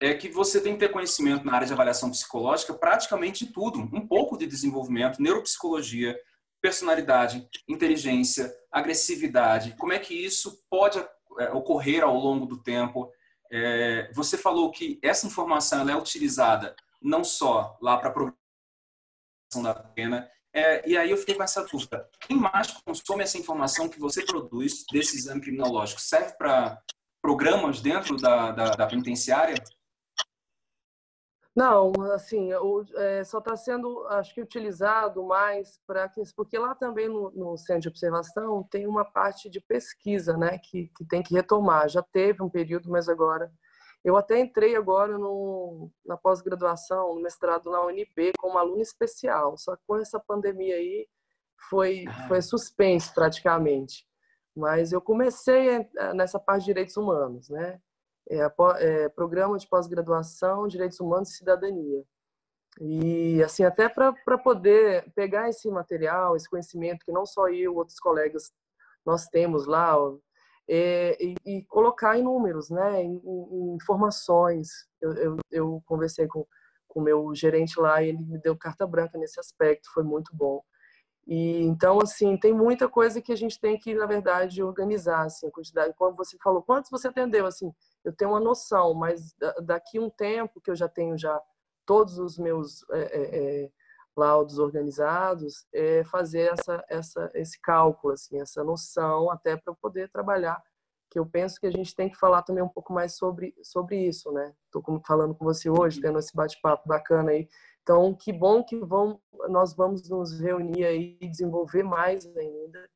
é que você tem que ter conhecimento na área de avaliação psicológica praticamente tudo, um pouco de desenvolvimento, neuropsicologia, personalidade, inteligência, agressividade, como é que isso pode é, ocorrer ao longo do tempo. É, você falou que essa informação é utilizada não só lá para a programação da pena, é, e aí eu fiquei com essa dúvida. Quem mais consome essa informação que você produz desse exame criminológico? Serve para programas dentro da, da, da penitenciária? Não, assim, é, só está sendo, acho que, utilizado mais para que, porque lá também no, no, centro de observação tem uma parte de pesquisa, né, que, que tem que retomar. Já teve um período, mas agora eu até entrei agora no, na pós-graduação, no mestrado na UNB, como aluno especial. Só que com essa pandemia aí foi ah. foi suspenso praticamente. Mas eu comecei nessa parte de direitos humanos, né? É, é, programa de pós-graduação, direitos humanos e cidadania. E assim, até para poder pegar esse material, esse conhecimento que não só eu, outros colegas nós temos lá, é, e, e, colocar em números, né, em, em informações. Eu, eu, eu, conversei com o meu gerente lá e ele me deu carta branca nesse aspecto, foi muito bom. E então assim tem muita coisa que a gente tem que na verdade organizar assim a quantidade. Como você falou, quantos você atendeu assim? Eu tenho uma noção, mas daqui um tempo que eu já tenho já todos os meus é, é, é, laudos organizados, é fazer essa, essa, esse cálculo, assim, essa noção, até para poder trabalhar, que eu penso que a gente tem que falar também um pouco mais sobre, sobre isso, né? Estou falando com você hoje, tendo esse bate-papo bacana aí. Então, que bom que vão, nós vamos nos reunir aí e desenvolver mais ainda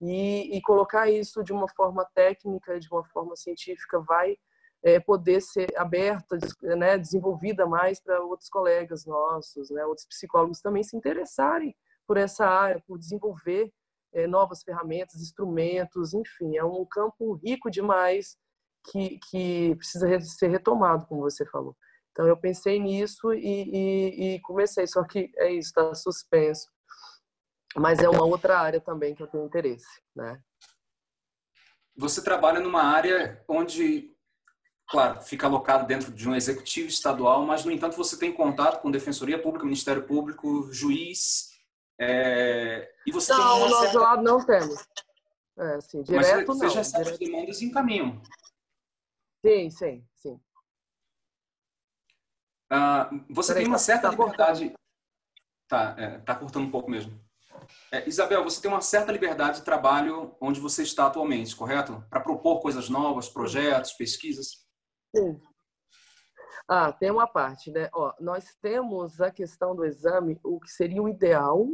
e, e colocar isso de uma forma técnica, de uma forma científica, vai é, poder ser aberta, né, desenvolvida mais para outros colegas nossos, né, outros psicólogos também se interessarem por essa área, por desenvolver é, novas ferramentas, instrumentos, enfim, é um campo rico demais que, que precisa ser retomado, como você falou. Então eu pensei nisso e, e, e comecei, só que é isso, está suspenso. Mas é uma outra área também que eu tenho interesse, né? Você trabalha numa área onde claro, fica alocado dentro de um executivo estadual, mas, no entanto, você tem contato com Defensoria Pública, Ministério Público, juiz, é... e você não, tem uma nosso certa... lado não temos. É, assim, direto mas você já recebe direto... demandas em caminho. Sim, sim, sim. Ah, você Peraí, tem uma tá, certa tá liberdade... Cortando. Tá, é, tá cortando um pouco mesmo. É, Isabel, você tem uma certa liberdade de trabalho onde você está atualmente, correto? Para propor coisas novas, projetos, pesquisas? Ah, tem uma parte, né? Ó, nós temos a questão do exame, o que seria o ideal,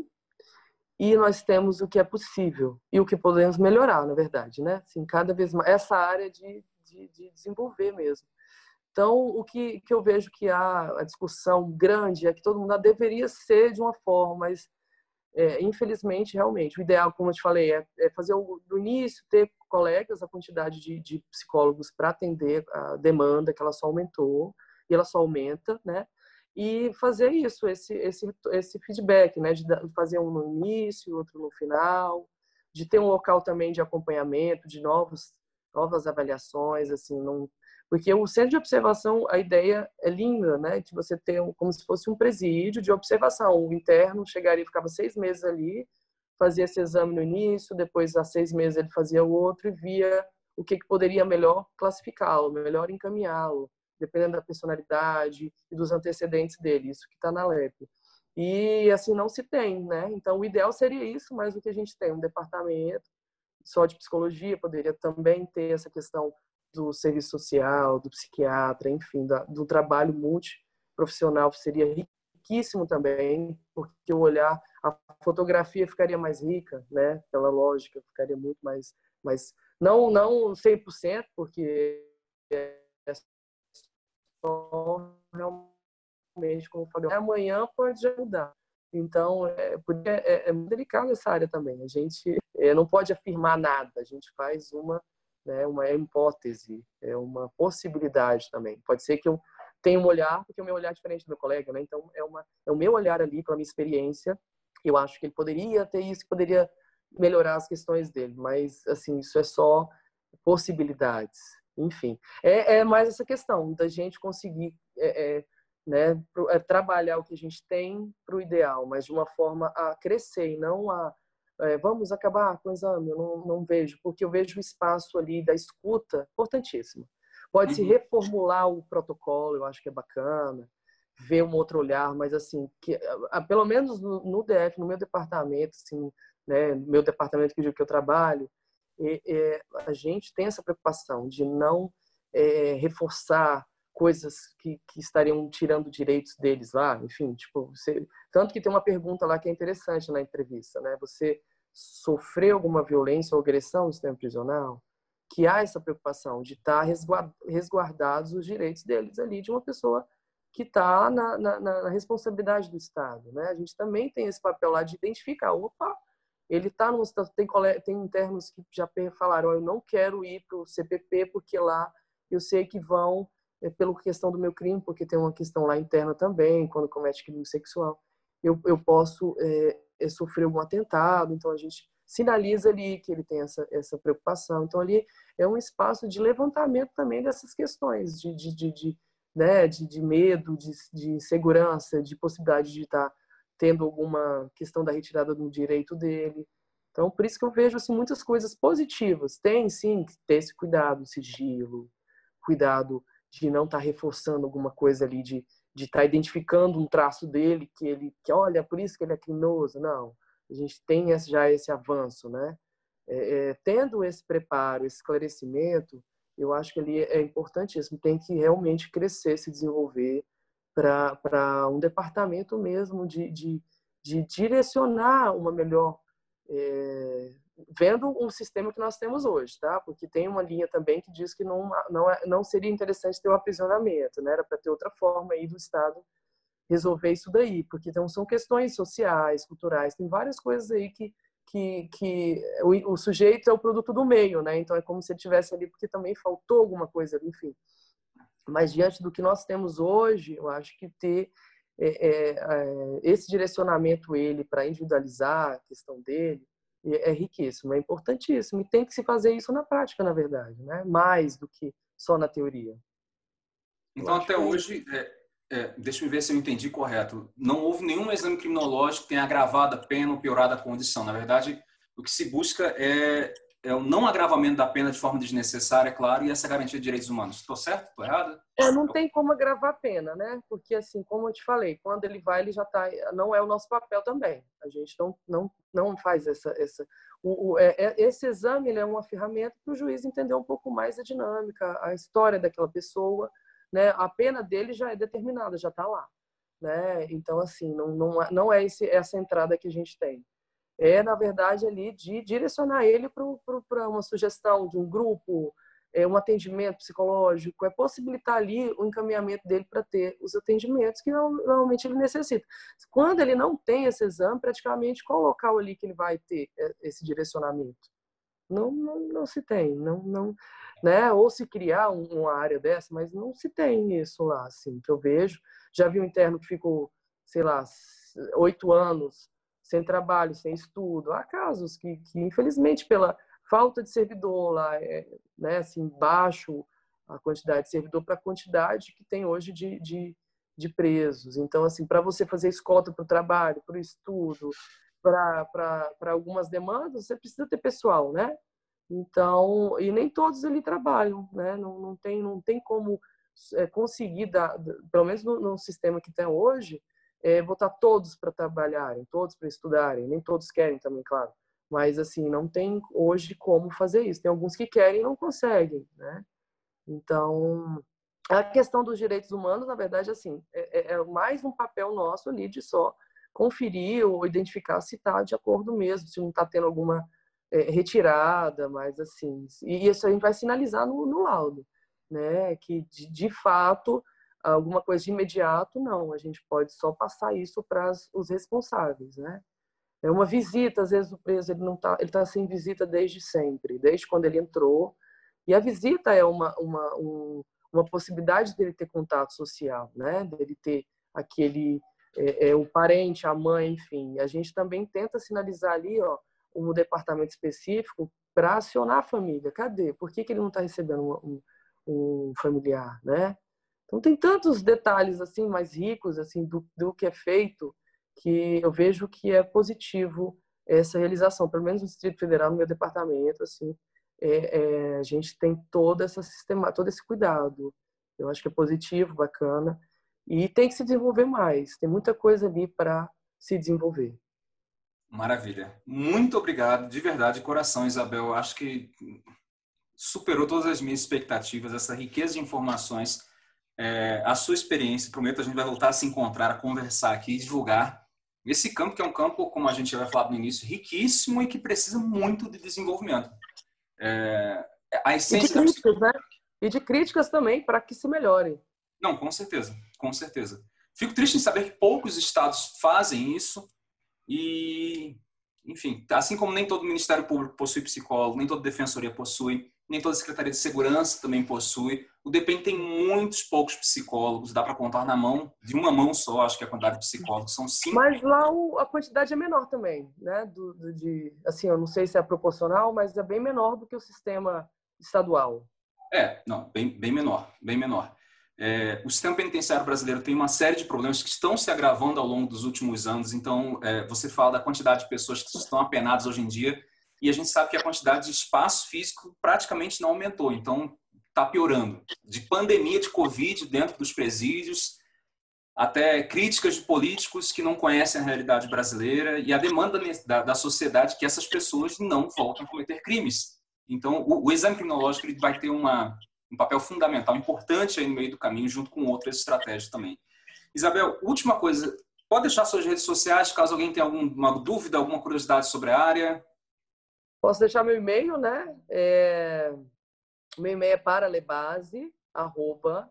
e nós temos o que é possível e o que podemos melhorar, na verdade, né? Assim, cada vez mais essa área de, de, de desenvolver mesmo. Então, o que, que eu vejo que há a discussão grande é que todo mundo deveria ser de uma forma, mas é, infelizmente, realmente, o ideal, como eu te falei, é, é fazer o, do início, ter colegas, a quantidade de, de psicólogos para atender a demanda, que ela só aumentou, e ela só aumenta, né? E fazer isso, esse, esse, esse feedback, né? De fazer um no início, outro no final, de ter um local também de acompanhamento, de novos, novas avaliações, assim, não porque o centro de observação, a ideia é linda, né? De você ter um, como se fosse um presídio de observação. O interno chegaria, ficava seis meses ali, fazia esse exame no início, depois, há seis meses, ele fazia o outro e via o que, que poderia melhor classificá-lo, melhor encaminhá-lo, dependendo da personalidade e dos antecedentes dele. Isso que está na LEP. E assim não se tem, né? Então, o ideal seria isso, mas o que a gente tem, um departamento só de psicologia, poderia também ter essa questão do serviço social, do psiquiatra, enfim, do trabalho multiprofissional seria riquíssimo também, porque o olhar, a fotografia ficaria mais rica, né? Pela lógica, ficaria muito mais, mais não não 100%, porque é só realmente, como falei, amanhã pode já mudar. Então, é, é, é muito delicado essa área também. A gente é, não pode afirmar nada, a gente faz uma né, uma hipótese, é uma possibilidade também. Pode ser que eu tenha um olhar, porque o meu olhar é diferente do meu colega, né? Então é uma é o meu olhar ali pela minha experiência. Eu acho que ele poderia ter isso, poderia melhorar as questões dele, mas assim isso é só possibilidades. Enfim, é, é mais essa questão da gente conseguir é, é, né, é, trabalhar o que a gente tem para o ideal, mas de uma forma a crescer e não a é, vamos acabar com o exame, eu não, não vejo, porque eu vejo o espaço ali da escuta importantíssimo. Pode-se uhum. reformular o protocolo, eu acho que é bacana, ver um outro olhar, mas assim, que, pelo menos no, no DF, no meu departamento, assim, né, meu departamento que eu, que eu trabalho, a gente tem essa preocupação de não é, reforçar coisas que, que estariam tirando direitos deles lá, enfim, tipo, você, tanto que tem uma pergunta lá que é interessante na entrevista, né? Você sofreu alguma violência ou agressão no sistema prisional? Que há essa preocupação de estar resguardados os direitos deles ali de uma pessoa que está na, na, na, responsabilidade do Estado, né? A gente também tem esse papel lá de identificar, opa, ele está no tem tem internos que já falaram, eu não quero ir para o CPP porque lá eu sei que vão é pela questão do meu crime, porque tem uma questão lá interna também, quando comete crime sexual, eu, eu posso é, é, sofrer algum atentado, então a gente sinaliza ali que ele tem essa, essa preocupação. Então ali é um espaço de levantamento também dessas questões de, de, de, de né, de, de, medo, de, de insegurança, de possibilidade de estar tendo alguma questão da retirada do direito dele. Então, por isso que eu vejo assim, muitas coisas positivas. Tem, sim, que ter esse cuidado, sigilo, cuidado de não estar tá reforçando alguma coisa ali, de de estar tá identificando um traço dele que ele que olha por isso que ele é criminoso não a gente tem já esse avanço né é, é, tendo esse preparo esse esclarecimento eu acho que ele é importantíssimo tem que realmente crescer se desenvolver para um departamento mesmo de, de, de direcionar uma melhor é, vendo o sistema que nós temos hoje, tá? Porque tem uma linha também que diz que não, não, é, não seria interessante ter um aprisionamento, né? Era para ter outra forma aí do Estado resolver isso daí, porque então são questões sociais, culturais, tem várias coisas aí que que, que o, o, sujeito é o produto do meio, né? Então é como se ele tivesse ali porque também faltou alguma coisa, enfim. Mas diante do que nós temos hoje, eu acho que ter é, é, é esse direcionamento ele para individualizar a questão dele é, é riquíssimo, é importantíssimo e tem que se fazer isso na prática, na verdade, né? Mais do que só na teoria. Então até hoje é é, deixa eu ver se eu entendi correto. Não houve nenhum exame criminológico que tenha agravado a pena ou piorado a condição. Na verdade, o que se busca é, é o não agravamento da pena de forma desnecessária, é claro, e essa garantia de direitos humanos. Estou certo? Estou errado? É, não tem como agravar a pena, né? Porque, assim, como eu te falei, quando ele vai, ele já está... Não é o nosso papel também. A gente não, não, não faz essa... essa o, o, é, é esse exame é uma ferramenta para o juiz entender um pouco mais a dinâmica, a história daquela pessoa, né? A pena dele já é determinada, já está lá, né? Então assim, não não é, não é esse, essa entrada que a gente tem. É na verdade ali de direcionar ele para uma sugestão de um grupo, é, um atendimento psicológico, é possibilitar ali o encaminhamento dele para ter os atendimentos que normalmente ele necessita. Quando ele não tem esse exame, praticamente qual local ali que ele vai ter é, esse direcionamento? Não, não, não se tem, não, não, né? Ou se criar uma área dessa, mas não se tem isso lá, assim, que eu vejo. Já vi um interno que ficou, sei lá, oito anos sem trabalho, sem estudo. Há casos que, que infelizmente, pela falta de servidor lá, é, né, assim, baixo a quantidade de servidor para a quantidade que tem hoje de, de, de presos. Então, assim, para você fazer escolta para o trabalho, para o estudo, para algumas demandas, você precisa ter pessoal, né? Então, e nem todos ali trabalham, né? Não, não, tem, não tem como é, conseguir, dar, pelo menos no, no, sistema que tem hoje, é, botar todos para trabalharem, todos para estudarem. Nem todos querem também, claro. Mas, assim, não tem hoje como fazer isso. Tem alguns que querem e não conseguem, né? Então, a questão dos direitos humanos, na verdade, assim, é, é, é mais um papel nosso ali de só conferir ou identificar se está de acordo mesmo, se não está tendo alguma é, retirada, mas assim, e isso a gente vai sinalizar no, no laudo, né? Que de, de, fato alguma coisa de imediato não, a gente pode só passar isso para os responsáveis, né? É uma visita, às vezes o preso ele não tá, ele está sem visita desde sempre, desde quando ele entrou, e a visita é uma uma um, uma possibilidade dele ter contato social, né? Dele ter aquele é, é, o parente, a mãe, enfim. A gente também tenta sinalizar ali, ó, um departamento específico para acionar a família. Cadê? Por que, que ele não está recebendo um, um, familiar, né? Então tem tantos detalhes assim mais ricos assim do, do que é feito que eu vejo que é positivo essa realização, pelo menos no Distrito Federal, no meu departamento, assim, é, é, a gente tem toda essa sistema, todo esse cuidado. Eu acho que é positivo, bacana e tem que se desenvolver mais. Tem muita coisa ali para se desenvolver. Maravilha. Muito obrigado, de verdade, coração, Isabel. Acho que superou todas as minhas expectativas, essa riqueza de informações, é, a sua experiência. Prometo a gente vai voltar a se encontrar, a conversar aqui e divulgar esse campo, que é um campo, como a gente já vai falar no início, riquíssimo e que precisa muito de desenvolvimento. É, a essência e de críticas, da... né? E de críticas também, para que se melhore. Não, com certeza, com certeza. Fico triste em saber que poucos estados fazem isso e, enfim, assim como nem todo Ministério Público possui psicólogo, nem toda Defensoria possui, nem toda Secretaria de Segurança também possui. O DEPEN tem muitos poucos psicólogos, dá para contar na mão, de uma mão só, acho que a quantidade de psicólogos são cinco. Mas lá o, a quantidade é menor também, né? Do, do, de, assim, eu não sei se é proporcional, mas é bem menor do que o sistema estadual. É, não, bem, bem menor, bem menor. É, o sistema penitenciário brasileiro tem uma série de problemas que estão se agravando ao longo dos últimos anos. Então, é, você fala da quantidade de pessoas que estão apenadas hoje em dia, e a gente sabe que a quantidade de espaço físico praticamente não aumentou. Então, está piorando. De pandemia de Covid dentro dos presídios, até críticas de políticos que não conhecem a realidade brasileira e a demanda da, da sociedade que essas pessoas não voltem a cometer crimes. Então, o, o exame criminológico ele vai ter uma um papel fundamental, importante aí no meio do caminho, junto com outras estratégias também. Isabel, última coisa, pode deixar suas redes sociais, caso alguém tenha alguma dúvida, alguma curiosidade sobre a área? Posso deixar meu e-mail, né? É... Meu e-mail é paralebase, arroba,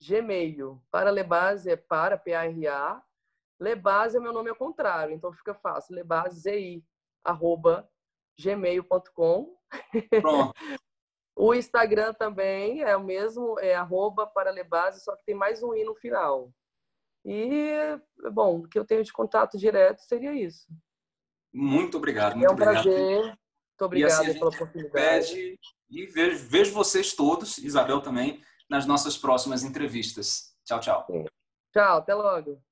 gmail. Paralebase é para, P-A-R-A. Lebase é meu nome ao contrário, então fica fácil. Lebase, arroba, gmail.com. Pronto. [LAUGHS] o Instagram também é o mesmo, é arroba paralebase, só que tem mais um i no final. E, bom, o que eu tenho de contato direto seria isso. Muito obrigado. Muito é um obrigado. prazer. Muito obrigada assim pela oportunidade. Pede, e vejo, vejo vocês todos, Isabel também, nas nossas próximas entrevistas. Tchau, tchau. Tchau, até logo.